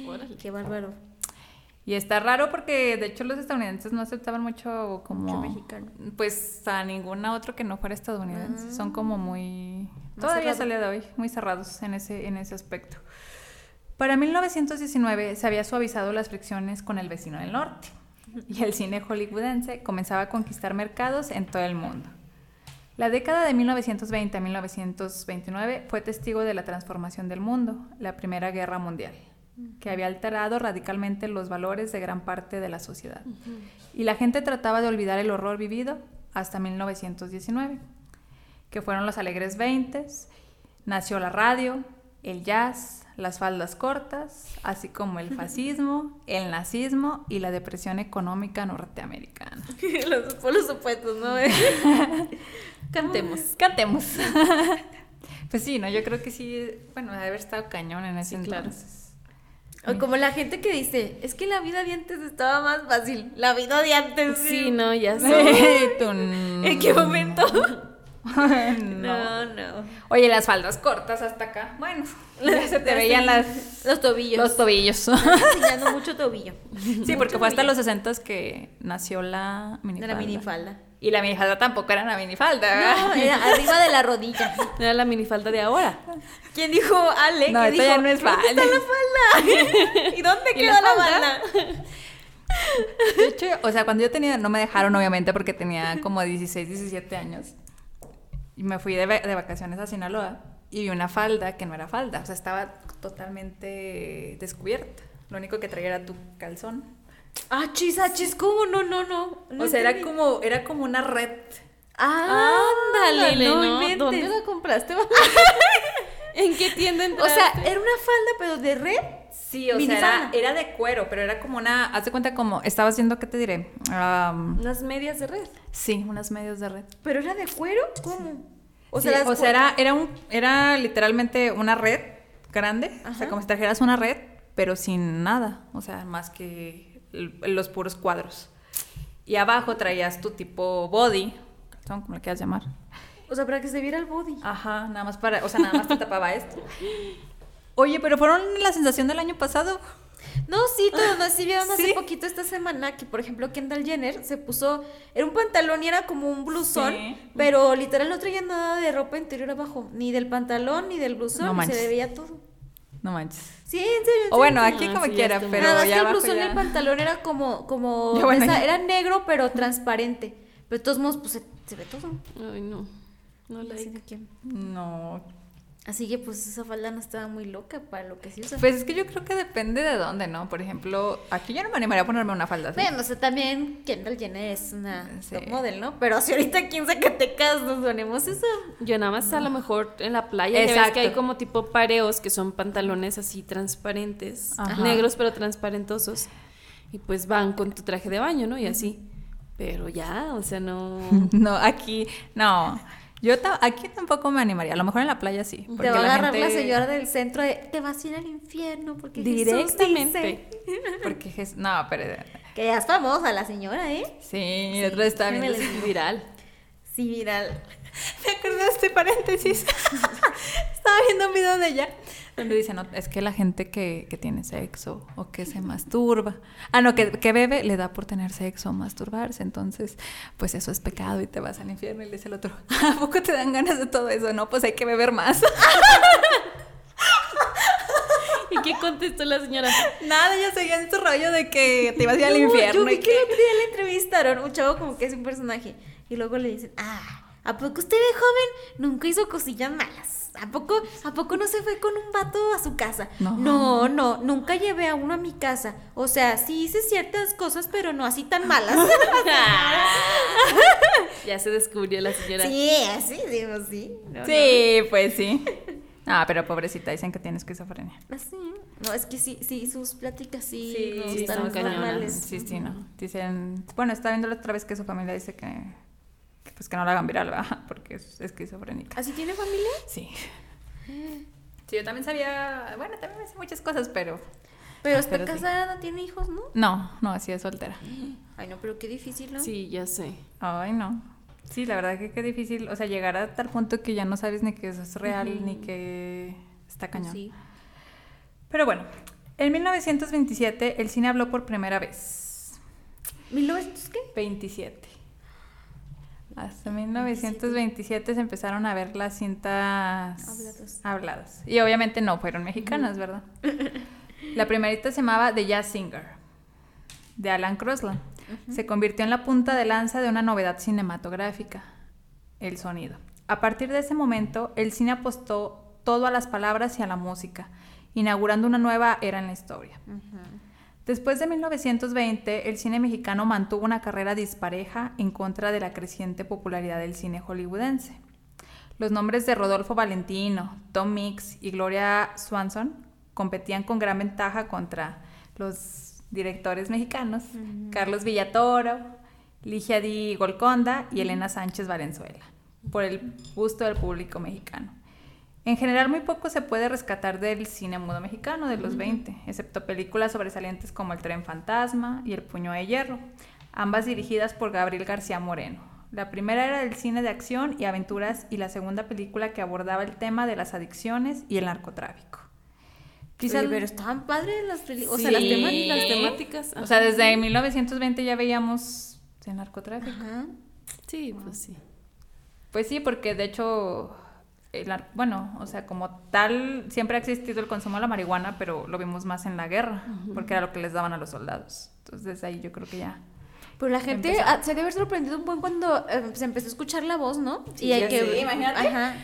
Speaker 4: Órale.
Speaker 1: Qué bárbaro.
Speaker 3: Y está raro porque de hecho los estadounidenses no aceptaban mucho como
Speaker 1: Mucho mexicano.
Speaker 3: pues a ninguna otro que no fuera estadounidense. Son como muy todavía sale de hoy, muy cerrados en ese en ese aspecto. Para 1919 se había suavizado las fricciones con el vecino del norte y el cine hollywoodense comenzaba a conquistar mercados en todo el mundo. La década de 1920 a 1929 fue testigo de la transformación del mundo, la Primera Guerra Mundial, que había alterado radicalmente los valores de gran parte de la sociedad. Y la gente trataba de olvidar el horror vivido hasta 1919, que fueron los alegres 20, nació la radio, el jazz, las faldas cortas, así como el fascismo, el nazismo y la depresión económica norteamericana.
Speaker 1: los, por los supuestos, ¿no? Cantemos.
Speaker 3: Cantemos. pues sí, no, yo creo que sí, bueno, debe haber estado cañón en ese
Speaker 4: Sí, claro.
Speaker 1: O como la gente que dice, es que la vida de antes estaba más fácil. La vida de antes.
Speaker 4: Sí, no, ya sé.
Speaker 3: Sí.
Speaker 1: ¿En qué momento?
Speaker 3: no.
Speaker 1: No, no.
Speaker 3: Oye, las faldas cortas hasta acá. Bueno, ya se te veían las,
Speaker 1: Los tobillos.
Speaker 3: los tobillos.
Speaker 1: enseñando mucho tobillo.
Speaker 3: Sí, porque fue hasta los 60 que nació la minifalda.
Speaker 1: la minifalda.
Speaker 3: Y la minifalda tampoco era una minifalda, ¿verdad?
Speaker 1: No, era arriba de la rodilla.
Speaker 4: Era la minifalda de ahora.
Speaker 1: ¿Quién dijo Ale?
Speaker 3: No, esto
Speaker 1: dijo,
Speaker 3: ya no es
Speaker 1: ¿dónde está
Speaker 3: falda?"
Speaker 1: la falda? ¿Y dónde
Speaker 4: ¿Y
Speaker 1: quedó
Speaker 4: la
Speaker 1: la
Speaker 4: falda?
Speaker 1: falda?
Speaker 3: De hecho, o sea, cuando yo tenía, no me dejaron obviamente porque tenía como 16, 17 años. Y me fui de, de vacaciones a Sinaloa y vi una falda que no era falda, o sea, estaba totalmente descubierta. Lo único que traía era tu calzón.
Speaker 1: Ah, chis, ah, chis, ¿cómo? No, no, no. No
Speaker 3: o sea, era como, era como una red.
Speaker 1: Ah, ándale, no, inventes.
Speaker 4: ¿Dónde la compraste? ¿En qué tienda
Speaker 1: O
Speaker 4: entraste?
Speaker 1: sea, era una falda, pero de red.
Speaker 3: Sí, o sea, era, era de cuero, pero era como una, haz de cuenta como, estaba haciendo, ¿qué te diré?
Speaker 1: Unas medias de red.
Speaker 3: sí, unas medias de red.
Speaker 1: ¿Pero era de cuero? ¿Cómo?
Speaker 3: O
Speaker 1: sea,
Speaker 3: o sea era, era, un, era literalmente una red grande, o sea, como si trajeras una red, pero sin nada, o sea, más que los puros cuadros. Y abajo traías tu tipo body, como le quieras llamar.
Speaker 1: O sea, para que se viera el body.
Speaker 3: Ajá, nada más para, o sea, nada más te tapaba esto. Oye, pero fueron la sensación del año pasado.
Speaker 1: No, sí, todos no, sí vieron hace
Speaker 3: Sí.
Speaker 1: poquito esta semana que, por ejemplo, Kendall Jenner se puso, era un pantalón y era como un blusón,
Speaker 3: Sí.
Speaker 1: pero literal no traía nada de ropa interior abajo, ni del pantalón, ni del blusón,
Speaker 3: No
Speaker 1: y se le veía todo.
Speaker 3: No manches.
Speaker 1: Sí, en serio. en
Speaker 3: O bueno, aquí
Speaker 4: Ah,
Speaker 3: como
Speaker 4: sí, ya
Speaker 3: quiera, pero
Speaker 1: Nada más
Speaker 3: ya
Speaker 1: que el blusón y
Speaker 3: ya-
Speaker 1: el pantalón era como, como,
Speaker 3: Ya, bueno,
Speaker 1: esa-
Speaker 3: ya.
Speaker 1: era negro, pero transparente. Pero de todos modos, pues se, se ve todo.
Speaker 4: Ay, no. No
Speaker 1: Así
Speaker 4: like.
Speaker 3: No.
Speaker 1: Así que pues esa falda no estaba muy loca para lo que se usa.
Speaker 3: Pues es que yo creo que depende de dónde, ¿no? Por ejemplo, aquí yo no me animaría a ponerme una falda así.
Speaker 1: Bueno, o sea, también Kendall Jenner es una
Speaker 3: Sí.
Speaker 1: top model, ¿no? Pero si ahorita aquí en Zacatecas nos ponemos eso.
Speaker 4: Yo nada más a lo mejor en la playa ya ves
Speaker 3: Exacto.
Speaker 4: que hay como tipo pareos que son pantalones así transparentes,
Speaker 3: Ajá.
Speaker 4: negros pero transparentosos. Y pues van con tu traje de baño, ¿no? Y así. Pero ya, o sea, no.
Speaker 3: No, aquí, no. Yo aquí tampoco me animaría. A lo mejor en la playa sí.
Speaker 1: Te va a agarrar la
Speaker 3: gente-
Speaker 1: señora del centro de te vas a ir al infierno porque Jesús
Speaker 4: Directamente.
Speaker 1: dice".
Speaker 3: Porque Jes- no, pero
Speaker 1: Que ya es famosa la señora, ¿eh?
Speaker 3: sí, la otra vez estaba viendo.
Speaker 4: Viral.
Speaker 1: Sí, viral.
Speaker 3: Me acordé de este paréntesis. Estaba viendo un video de ella donde dice, no, es que la gente que, que tiene sexo o que se masturba, ah, no, que, que bebe le da por tener sexo o masturbarse, entonces, pues eso es pecado y te vas al infierno. Y le dice el otro, ¿a poco te dan ganas de todo eso? No, pues hay que beber más.
Speaker 4: ¿Y qué contestó la señora?
Speaker 3: Nada, ya seguía en su rollo de que te ibas a ir al
Speaker 1: No,
Speaker 3: infierno.
Speaker 1: Yo vi
Speaker 3: y
Speaker 1: que día le entrevistaron, un chavo como que es un personaje. Y luego le dicen, ah, ¿a poco usted de joven nunca hizo cosillas malas? ¿A poco, ¿A poco no se fue con un vato a su casa?
Speaker 3: No.
Speaker 1: no, no, nunca llevé a uno a mi casa. O sea, sí hice ciertas cosas, pero no así tan malas.
Speaker 4: ya se descubrió la señora.
Speaker 1: sí, así digo, sí. No,
Speaker 3: Sí, pues sí. Ah, pero pobrecita, dicen que tiene esquizofrenia.
Speaker 1: no. Así. No, es que sí, sí, sus pláticas sí,
Speaker 3: Sí,
Speaker 1: no
Speaker 3: sí,
Speaker 1: están
Speaker 4: son cañonas.
Speaker 1: normales.
Speaker 3: Sí, sí, no. Dicen, bueno, está viendo la otra vez que su familia dice que, pues que no la hagan viral, ¿verdad? Porque es esquizofrénica.
Speaker 1: ¿Así tiene familia?
Speaker 3: Sí. Sí, yo también sabía, bueno, también me sé muchas cosas, pero
Speaker 1: Pero está
Speaker 3: Pero sí.
Speaker 1: casada, no tiene hijos, ¿no?
Speaker 3: no, no, así es soltera.
Speaker 1: Ay, no, pero qué difícil, ¿no?
Speaker 4: Sí, ya sé.
Speaker 3: Ay, no. Sí, la verdad que qué difícil, o sea, llegar a tal punto que ya no sabes ni que eso es real, ni que está cañón.
Speaker 1: Sí.
Speaker 3: Pero bueno, en 1927 el cine habló por primera vez.
Speaker 1: ¿1900 qué?
Speaker 3: 27. Hasta 1927 se empezaron a ver las cintas
Speaker 1: Habladas.
Speaker 3: habladas. Y obviamente no fueron mexicanas, ¿verdad? La primerita se llamaba The Jazz Singer, de Alan Crosland. Se convirtió en la punta de lanza de una novedad cinematográfica, el sonido. A partir de ese momento, el cine apostó todo a las palabras y a la música, inaugurando una nueva era en la historia. Después de 1920, el cine mexicano mantuvo una carrera dispareja en contra de la creciente popularidad del cine hollywoodense. Los nombres de Rodolfo Valentino, Tom Mix y Gloria Swanson competían con gran ventaja contra los directores mexicanos, Carlos Villatoro, Ligia Di Golconda y Elena Sánchez Valenzuela, por el gusto del público mexicano. En general, muy poco se puede rescatar del cine mudo mexicano de los 20, excepto películas sobresalientes como El tren fantasma y El puño de hierro, ambas dirigidas por Gabriel García Moreno. La primera era del cine de acción y aventuras y la segunda película que abordaba el tema de las adicciones y el narcotráfico. Quizá
Speaker 1: Oye, pero estaban padres las películas. O sea, las
Speaker 3: Sí.
Speaker 1: temáticas.
Speaker 4: Las temáticas.
Speaker 3: O sea, desde 1920 ya veíamos el narcotráfico.
Speaker 1: Ajá.
Speaker 4: Sí, pues sí.
Speaker 3: Pues sí, porque de hecho, bueno, o sea, como tal, siempre ha existido el consumo de la marihuana, pero lo vimos más en la guerra, porque era lo que les daban a los soldados. Entonces, ahí yo creo que ya.
Speaker 1: Pero la gente
Speaker 3: Empezó.
Speaker 1: se debe haber sorprendido un buen cuando eh, se empezó a escuchar la voz, ¿no?
Speaker 3: Sí,
Speaker 1: y hay que.
Speaker 3: sé, imagínate.
Speaker 1: Ajá.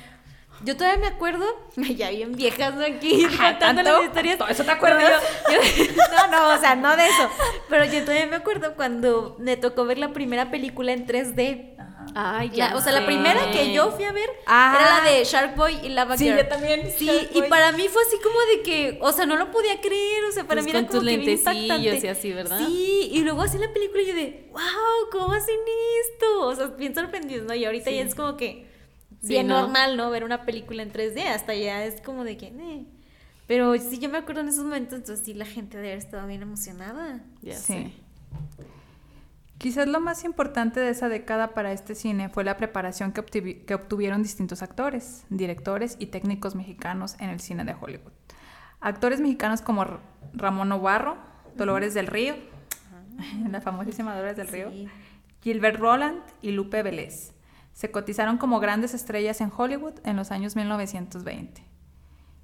Speaker 1: Yo todavía me acuerdo, ya bien viejas aquí
Speaker 3: Ajá,
Speaker 1: contando las historias.
Speaker 3: ¿Todo eso te acuerdas?
Speaker 1: Yo- yo- no, no, o sea, no de eso. Pero yo todavía me acuerdo cuando me tocó ver la primera película en 3D.
Speaker 4: Ay,
Speaker 1: La- o sea, la primera que yo fui a ver
Speaker 3: Ah.
Speaker 1: era la de Shark Boy y Lava
Speaker 3: Sí,
Speaker 1: Girl.
Speaker 3: yo también,
Speaker 1: Sí,
Speaker 3: Shark
Speaker 1: y
Speaker 3: Boy.
Speaker 1: para mí fue así como de que, o sea, no lo podía creer, o sea, para
Speaker 4: Pues
Speaker 1: mí era
Speaker 4: con
Speaker 1: como
Speaker 4: tus
Speaker 1: que bien impactante.
Speaker 4: y así, ¿verdad?
Speaker 1: Sí, y luego así la película y yo de, wow, ¿cómo hacen esto? O sea, bien sorprendidos, ¿no? Y ahorita ya es como que
Speaker 4: Sí,
Speaker 1: bien
Speaker 4: ¿no?
Speaker 1: normal, ¿no? Ver una película en 3D, hasta ya es como de que, eh. Pero sí, yo me acuerdo en esos momentos, entonces sí, la gente debe haber estado bien emocionada.
Speaker 4: Ya
Speaker 3: Sí.
Speaker 4: sé.
Speaker 3: Quizás lo más importante de esa década para este cine fue la preparación que, obtuvi- que obtuvieron distintos actores, directores y técnicos mexicanos en el cine de Hollywood. Actores mexicanos como R- Ramón Obarro, Dolores del Río, la famosísima Dolores del Río. Gilbert Roland y Lupe Vélez. Se cotizaron como grandes estrellas en Hollywood en los años 1920.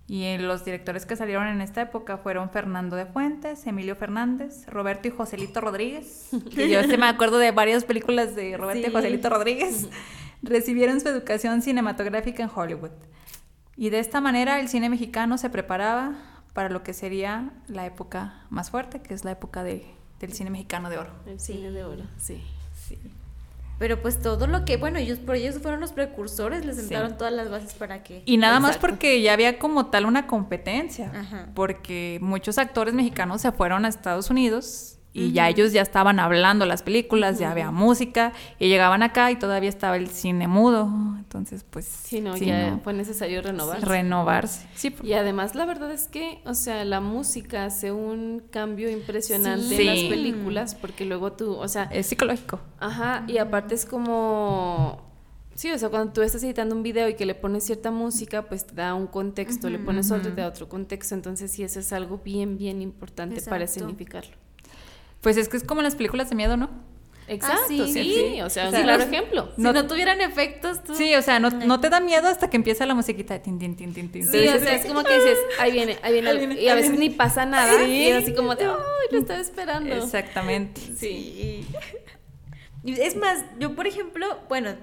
Speaker 3: Y eh, los directores que salieron en esta época fueron Fernando de Fuentes, Emilio Fernández, Roberto y Joselito Rodríguez. Que yo sí me acuerdo de varias películas de Roberto y. Joselito Rodríguez. Recibieron su educación cinematográfica en Hollywood. Y de esta manera el cine mexicano se preparaba para lo que sería la época más fuerte, que es la época de- del cine mexicano de oro.
Speaker 4: El cine de oro, sí.
Speaker 3: Sí.
Speaker 1: Pero pues todo lo que, bueno, ellos por ellos fueron los precursores, les
Speaker 3: Sí.
Speaker 1: sentaron todas las bases para que...
Speaker 3: Y nada más porque ya había como tal una competencia,
Speaker 1: Ajá.
Speaker 3: porque muchos actores mexicanos se fueron a Estados Unidos y ya ellos ya estaban hablando las películas, ya había música y llegaban acá y todavía estaba el cine mudo, entonces pues
Speaker 4: Sí, no,
Speaker 3: sí,
Speaker 4: ya
Speaker 3: no,
Speaker 4: fue necesario renovar.
Speaker 3: renovarse. Sí, por-
Speaker 4: Y además la verdad es que, o sea, la música hace un cambio impresionante
Speaker 3: Sí.
Speaker 4: en las películas, porque luego tú, o sea,
Speaker 3: es psicológico.
Speaker 4: ajá, y aparte es como, sí, o sea, cuando tú estás editando un video y que le pones cierta música, pues te da un contexto, le pones otro y te da otro contexto, entonces sí, eso es algo bien, bien importante para significarlo.
Speaker 3: Pues es que es como en las películas de miedo, ¿no?
Speaker 4: Exacto,
Speaker 1: sí,
Speaker 4: sí,
Speaker 3: sí.
Speaker 4: o sea,
Speaker 3: O
Speaker 4: un
Speaker 3: sea,
Speaker 4: claro ejemplo.
Speaker 1: Si
Speaker 3: No-
Speaker 1: no, tuvieran efectos, tú...
Speaker 3: Sí, o sea, no, no te da miedo hasta que empieza la musiquita de tin, tin, tin, tin, tin.
Speaker 4: Sí, o sea, es como que dices, ahí viene, ahí viene,
Speaker 3: Ahí
Speaker 4: algo",
Speaker 3: viene,
Speaker 4: y a veces
Speaker 3: viene.
Speaker 4: ni pasa nada,
Speaker 3: Sí.
Speaker 4: y es así como de, ay, lo estaba esperando.
Speaker 3: Exactamente.
Speaker 1: Sí. Es más, yo por ejemplo, bueno,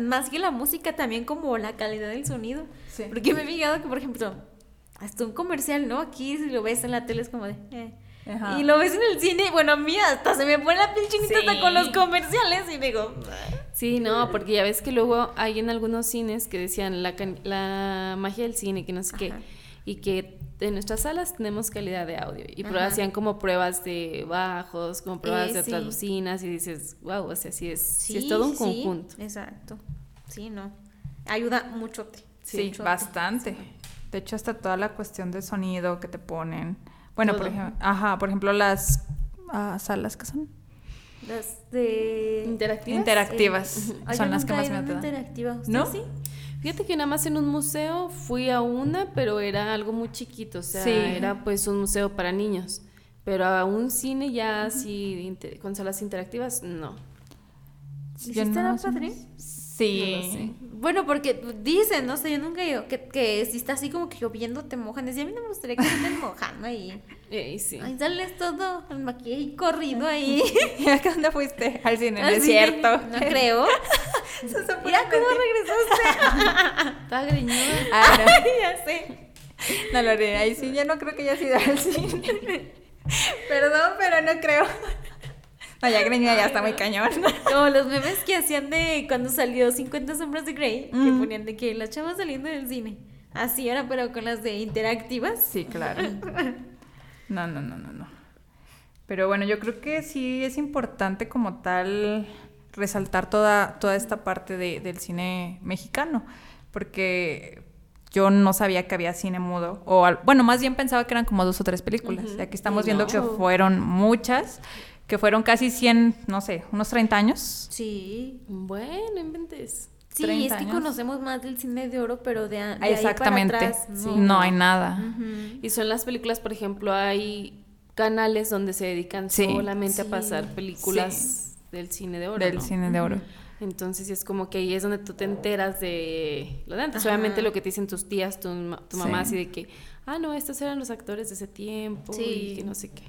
Speaker 1: más que la música, también como la calidad del sonido.
Speaker 3: Sí.
Speaker 1: Porque me he fijado que, por ejemplo, hasta un comercial, ¿no? Aquí si lo ves en la tele es como de... eh.
Speaker 3: Ajá.
Speaker 1: Y lo ves en el cine, y bueno, a mí hasta se me pone la piel chinita hasta
Speaker 3: Sí.
Speaker 1: con los comerciales y digo...
Speaker 4: Sí, no, porque ya ves que luego hay en algunos cines que decían la, can- la magia del cine, que no sé qué, y que en nuestras salas tenemos calidad de audio. Y
Speaker 1: Ajá.
Speaker 4: hacían como pruebas de bajos, como pruebas
Speaker 1: Eh,
Speaker 4: de otras
Speaker 1: sí.
Speaker 4: bocinas, y dices, wow, o sea, sí es, sí
Speaker 1: Sí,
Speaker 4: es todo un
Speaker 1: sí,
Speaker 4: conjunto.
Speaker 1: Exacto. Sí, no. Ayuda mucho.
Speaker 3: Sí,
Speaker 1: mucho.
Speaker 3: bastante. De hecho, hasta toda la cuestión de sonido que te ponen. Bueno, por ejemplo, ajá, por ejemplo, las ah, salas que son
Speaker 1: Las de...
Speaker 4: ¿Interactivas?
Speaker 3: interactivas son las que más me atraen.
Speaker 1: interactiva. ¿Usted
Speaker 3: ¿No?
Speaker 1: sí?
Speaker 4: Fíjate que nada más en un museo fui a una, pero era algo muy chiquito, o sea,
Speaker 3: Sí.
Speaker 4: era pues un museo para niños. Pero a un cine ya así con salas interactivas, no.
Speaker 1: ¿Y
Speaker 3: Yo
Speaker 1: sí estará padre?
Speaker 3: Sí.
Speaker 4: No lo sé.
Speaker 1: Bueno, porque dicen, no sé, yo nunca ido, que, que si está así como que lloviendo te mojan. Decía, a mí no me gustaría que estén mojando ahí.
Speaker 4: Eh, sí.
Speaker 1: Ahí sales todo el maquillaje corrido ahí.
Speaker 3: ¿Y a dónde fuiste? Al cine, no es cierto.
Speaker 1: No creo. Mira cómo regresaste.
Speaker 4: Está greñuda.
Speaker 3: Ah, no.
Speaker 1: ya sé.
Speaker 3: No lo haré. Ahí sí, ya no creo que haya sido al cine. Perdón, pero no creo. No, ya greñuda ya está muy cañón.
Speaker 1: Como los memes que hacían de cuando salió 50 sombras de Grey, que
Speaker 3: Mm.
Speaker 1: ponían de que las chavas saliendo del cine. Así era, pero con las de interactivas.
Speaker 3: Sí, claro. No, no, no, no, no. Pero bueno, yo creo que sí es importante como tal resaltar toda, toda esta parte de- del cine mexicano, porque yo no sabía que había cine mudo, o al- bueno, más bien pensaba que eran como dos o tres películas,
Speaker 4: Ujú.
Speaker 3: y aquí estamos
Speaker 4: Y
Speaker 3: viendo
Speaker 4: no.
Speaker 3: que fueron muchas, que fueron casi 100, no sé, unos 30 años.
Speaker 1: Sí.
Speaker 4: Bueno, inventes.
Speaker 1: Sí,
Speaker 3: 30
Speaker 1: es que
Speaker 3: años.
Speaker 1: conocemos más del cine de oro, pero de, de
Speaker 3: Ah,
Speaker 1: ahí
Speaker 3: Exactamente.
Speaker 1: para atrás,
Speaker 3: Sí,
Speaker 1: no.
Speaker 3: hay nada.
Speaker 4: Y son las películas, por ejemplo, hay canales donde se dedican
Speaker 3: Sí.
Speaker 4: solamente a pasar películas del cine de oro.
Speaker 3: Del
Speaker 4: ¿no?
Speaker 3: cine de oro.
Speaker 4: Entonces es como que ahí es donde tú te enteras de lo de antes.
Speaker 1: Ajá.
Speaker 4: Obviamente lo que te dicen tus tías, tu, tu mamá,
Speaker 3: Sí.
Speaker 4: así de que, ah, no, estos eran los actores de ese tiempo
Speaker 1: Sí.
Speaker 4: y que no sé qué.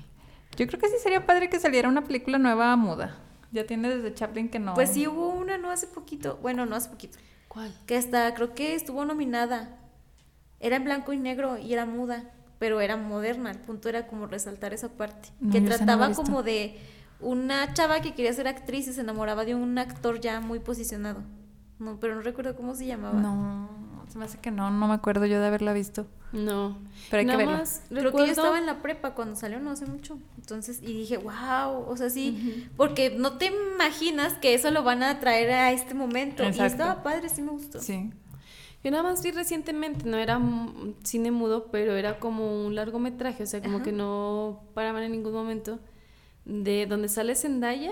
Speaker 3: Yo creo que sí sería padre que saliera una película nueva muda. Ya tiene desde Chaplin que no.
Speaker 1: Pues sí hubo una no hace poquito, bueno, no hace poquito,
Speaker 4: ¿Cuál?
Speaker 1: que hasta creo que estuvo nominada. Era en blanco y negro y era muda, pero era moderna. El punto era como resaltar esa parte,
Speaker 3: No,
Speaker 1: que
Speaker 3: no
Speaker 1: trataba como de una chava que quería ser actriz y se enamoraba de un actor ya muy posicionado. No, pero no recuerdo cómo se llamaba.
Speaker 3: No, se me hace que no, no me acuerdo yo de haberla visto.
Speaker 4: No.
Speaker 3: Pero hay que
Speaker 4: Nada
Speaker 3: verla.
Speaker 4: más
Speaker 1: Creo que yo estaba en la prepa cuando salió, no hace mucho. Entonces, y dije, wow, o sea, sí, porque no te imaginas que eso lo van a traer a este momento. Y
Speaker 3: Exacto.
Speaker 1: estaba padre, sí me gustó.
Speaker 3: Sí.
Speaker 4: Yo nada más vi recientemente, no era cine mudo, pero era como un largometraje, o sea, como
Speaker 1: Ajá.
Speaker 4: que no paraban en ningún momento, de donde sale Zendaya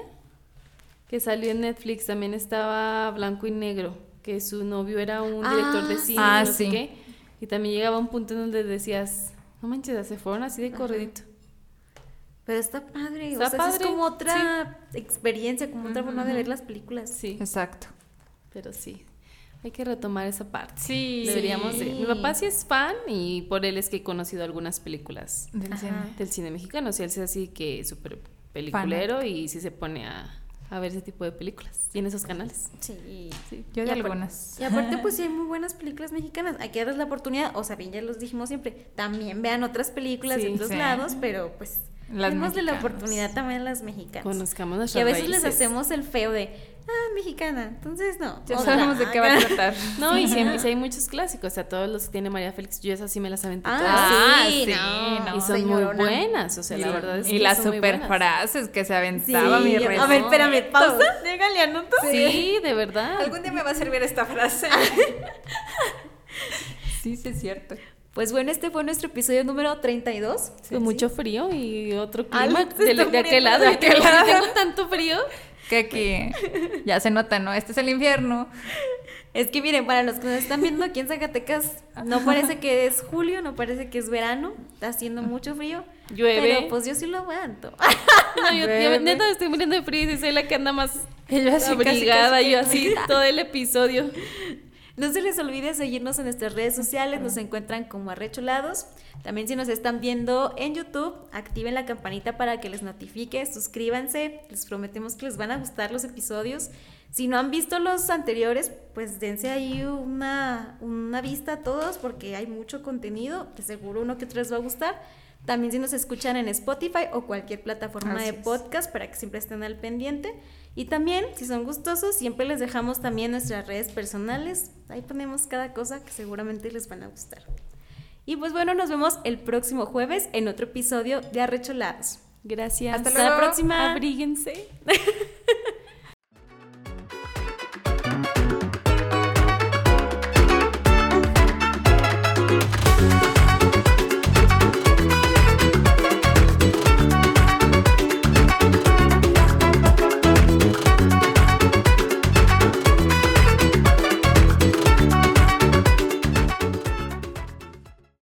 Speaker 4: que salió en Netflix, también estaba Blanco y Negro, que su novio era un
Speaker 1: Ah,
Speaker 4: director de cine,
Speaker 3: ah,
Speaker 4: no sé
Speaker 3: sí.
Speaker 4: qué, y también llegaba un punto en donde decías, no manches, se fueron así de corridito.
Speaker 1: Pero está padre,
Speaker 4: Está
Speaker 1: o sea,
Speaker 4: padre,
Speaker 1: es como otra experiencia, como otra forma de ver las películas.
Speaker 4: Sí,
Speaker 3: Exacto.
Speaker 4: pero sí, hay que retomar esa parte.
Speaker 3: Sí.
Speaker 4: Deberíamos de. Mi papá sí es fan y por él es que he conocido algunas películas
Speaker 3: Del
Speaker 1: Ajá.
Speaker 3: cine.
Speaker 4: del cine mexicano. O sea, él es así que súper peliculero y sí se pone a, a ver ese tipo de películas. Tiene esos canales.
Speaker 1: Sí.
Speaker 4: Sí.
Speaker 3: Yo de
Speaker 1: Y
Speaker 3: algunas.
Speaker 1: Y aparte, pues sí hay muy buenas películas mexicanas. Hay que darles la oportunidad. O sea, bien, ya los dijimos siempre. También vean otras películas
Speaker 4: Sí.
Speaker 1: de otros
Speaker 3: Sí.
Speaker 1: lados, pero pues. Démosle la oportunidad también a las mexicanas.
Speaker 4: Conozcamos
Speaker 1: Y
Speaker 4: nuestras
Speaker 1: a veces les hacemos el feo de, ah, mexicana. Entonces, no.
Speaker 3: Ya sabemos de qué va a tratar.
Speaker 4: No, y sí, y sí hay muchos clásicos. O sea, todos los que tiene María Félix, yo esas sí me las aventé todas.
Speaker 1: Ah, sí,
Speaker 3: sí,
Speaker 1: no.
Speaker 3: no.
Speaker 4: y son
Speaker 1: señorona.
Speaker 4: muy buenas. O sea, la
Speaker 3: Y-
Speaker 4: verdad es
Speaker 3: y
Speaker 4: que
Speaker 3: las
Speaker 4: son muy
Speaker 3: super frases que se
Speaker 1: Sí,
Speaker 3: aventaba mi rey.
Speaker 1: A ver, espérame, pausa. Dígale, anoto.
Speaker 4: Sí, de verdad.
Speaker 3: Algún día me va a servir esta frase. sí, sí es cierto.
Speaker 1: Pues bueno, este fue nuestro episodio número 32.
Speaker 4: Con mucho frío y otro
Speaker 1: Ah,
Speaker 4: clima de, de aquel lado.
Speaker 3: de aquel lado.
Speaker 4: tengo tanto frío.
Speaker 3: Que aquí ya se nota, ¿no? Este es el infierno.
Speaker 1: Es que miren, para los que nos están viendo aquí en Zacatecas, no parece que es julio, no parece que es verano, está haciendo mucho frío.
Speaker 4: Llueve.
Speaker 1: Pero pues yo sí lo aguanto.
Speaker 4: No, yo, yo neta me estoy muriendo de frío y soy la que anda más
Speaker 3: Y yo así casi,
Speaker 4: abrigada.
Speaker 3: casi
Speaker 4: yo así todo el episodio.
Speaker 1: No se les olvide seguirnos en nuestras redes sociales, nos encuentran como arrecholados. También si nos están viendo en YouTube, activen la campanita para que les notifique, suscríbanse, les prometemos que les van a gustar los episodios. Si no han visto los anteriores, pues dense ahí una, una vista a todos porque hay mucho contenido, de seguro uno que otro les va a gustar. También si nos escuchan en Spotify o cualquier plataforma
Speaker 3: Así
Speaker 1: de
Speaker 3: es.
Speaker 1: podcast para que siempre estén al pendiente. Y también, si son gustosos, siempre les dejamos también nuestras redes personales. Ahí ponemos cada cosa que seguramente les van a gustar. Y pues bueno, nos vemos el próximo jueves en otro episodio de Arrecholados.
Speaker 4: Gracias.
Speaker 3: Hasta
Speaker 1: Hasta la
Speaker 3: luego.
Speaker 1: próxima.
Speaker 4: Abríguense.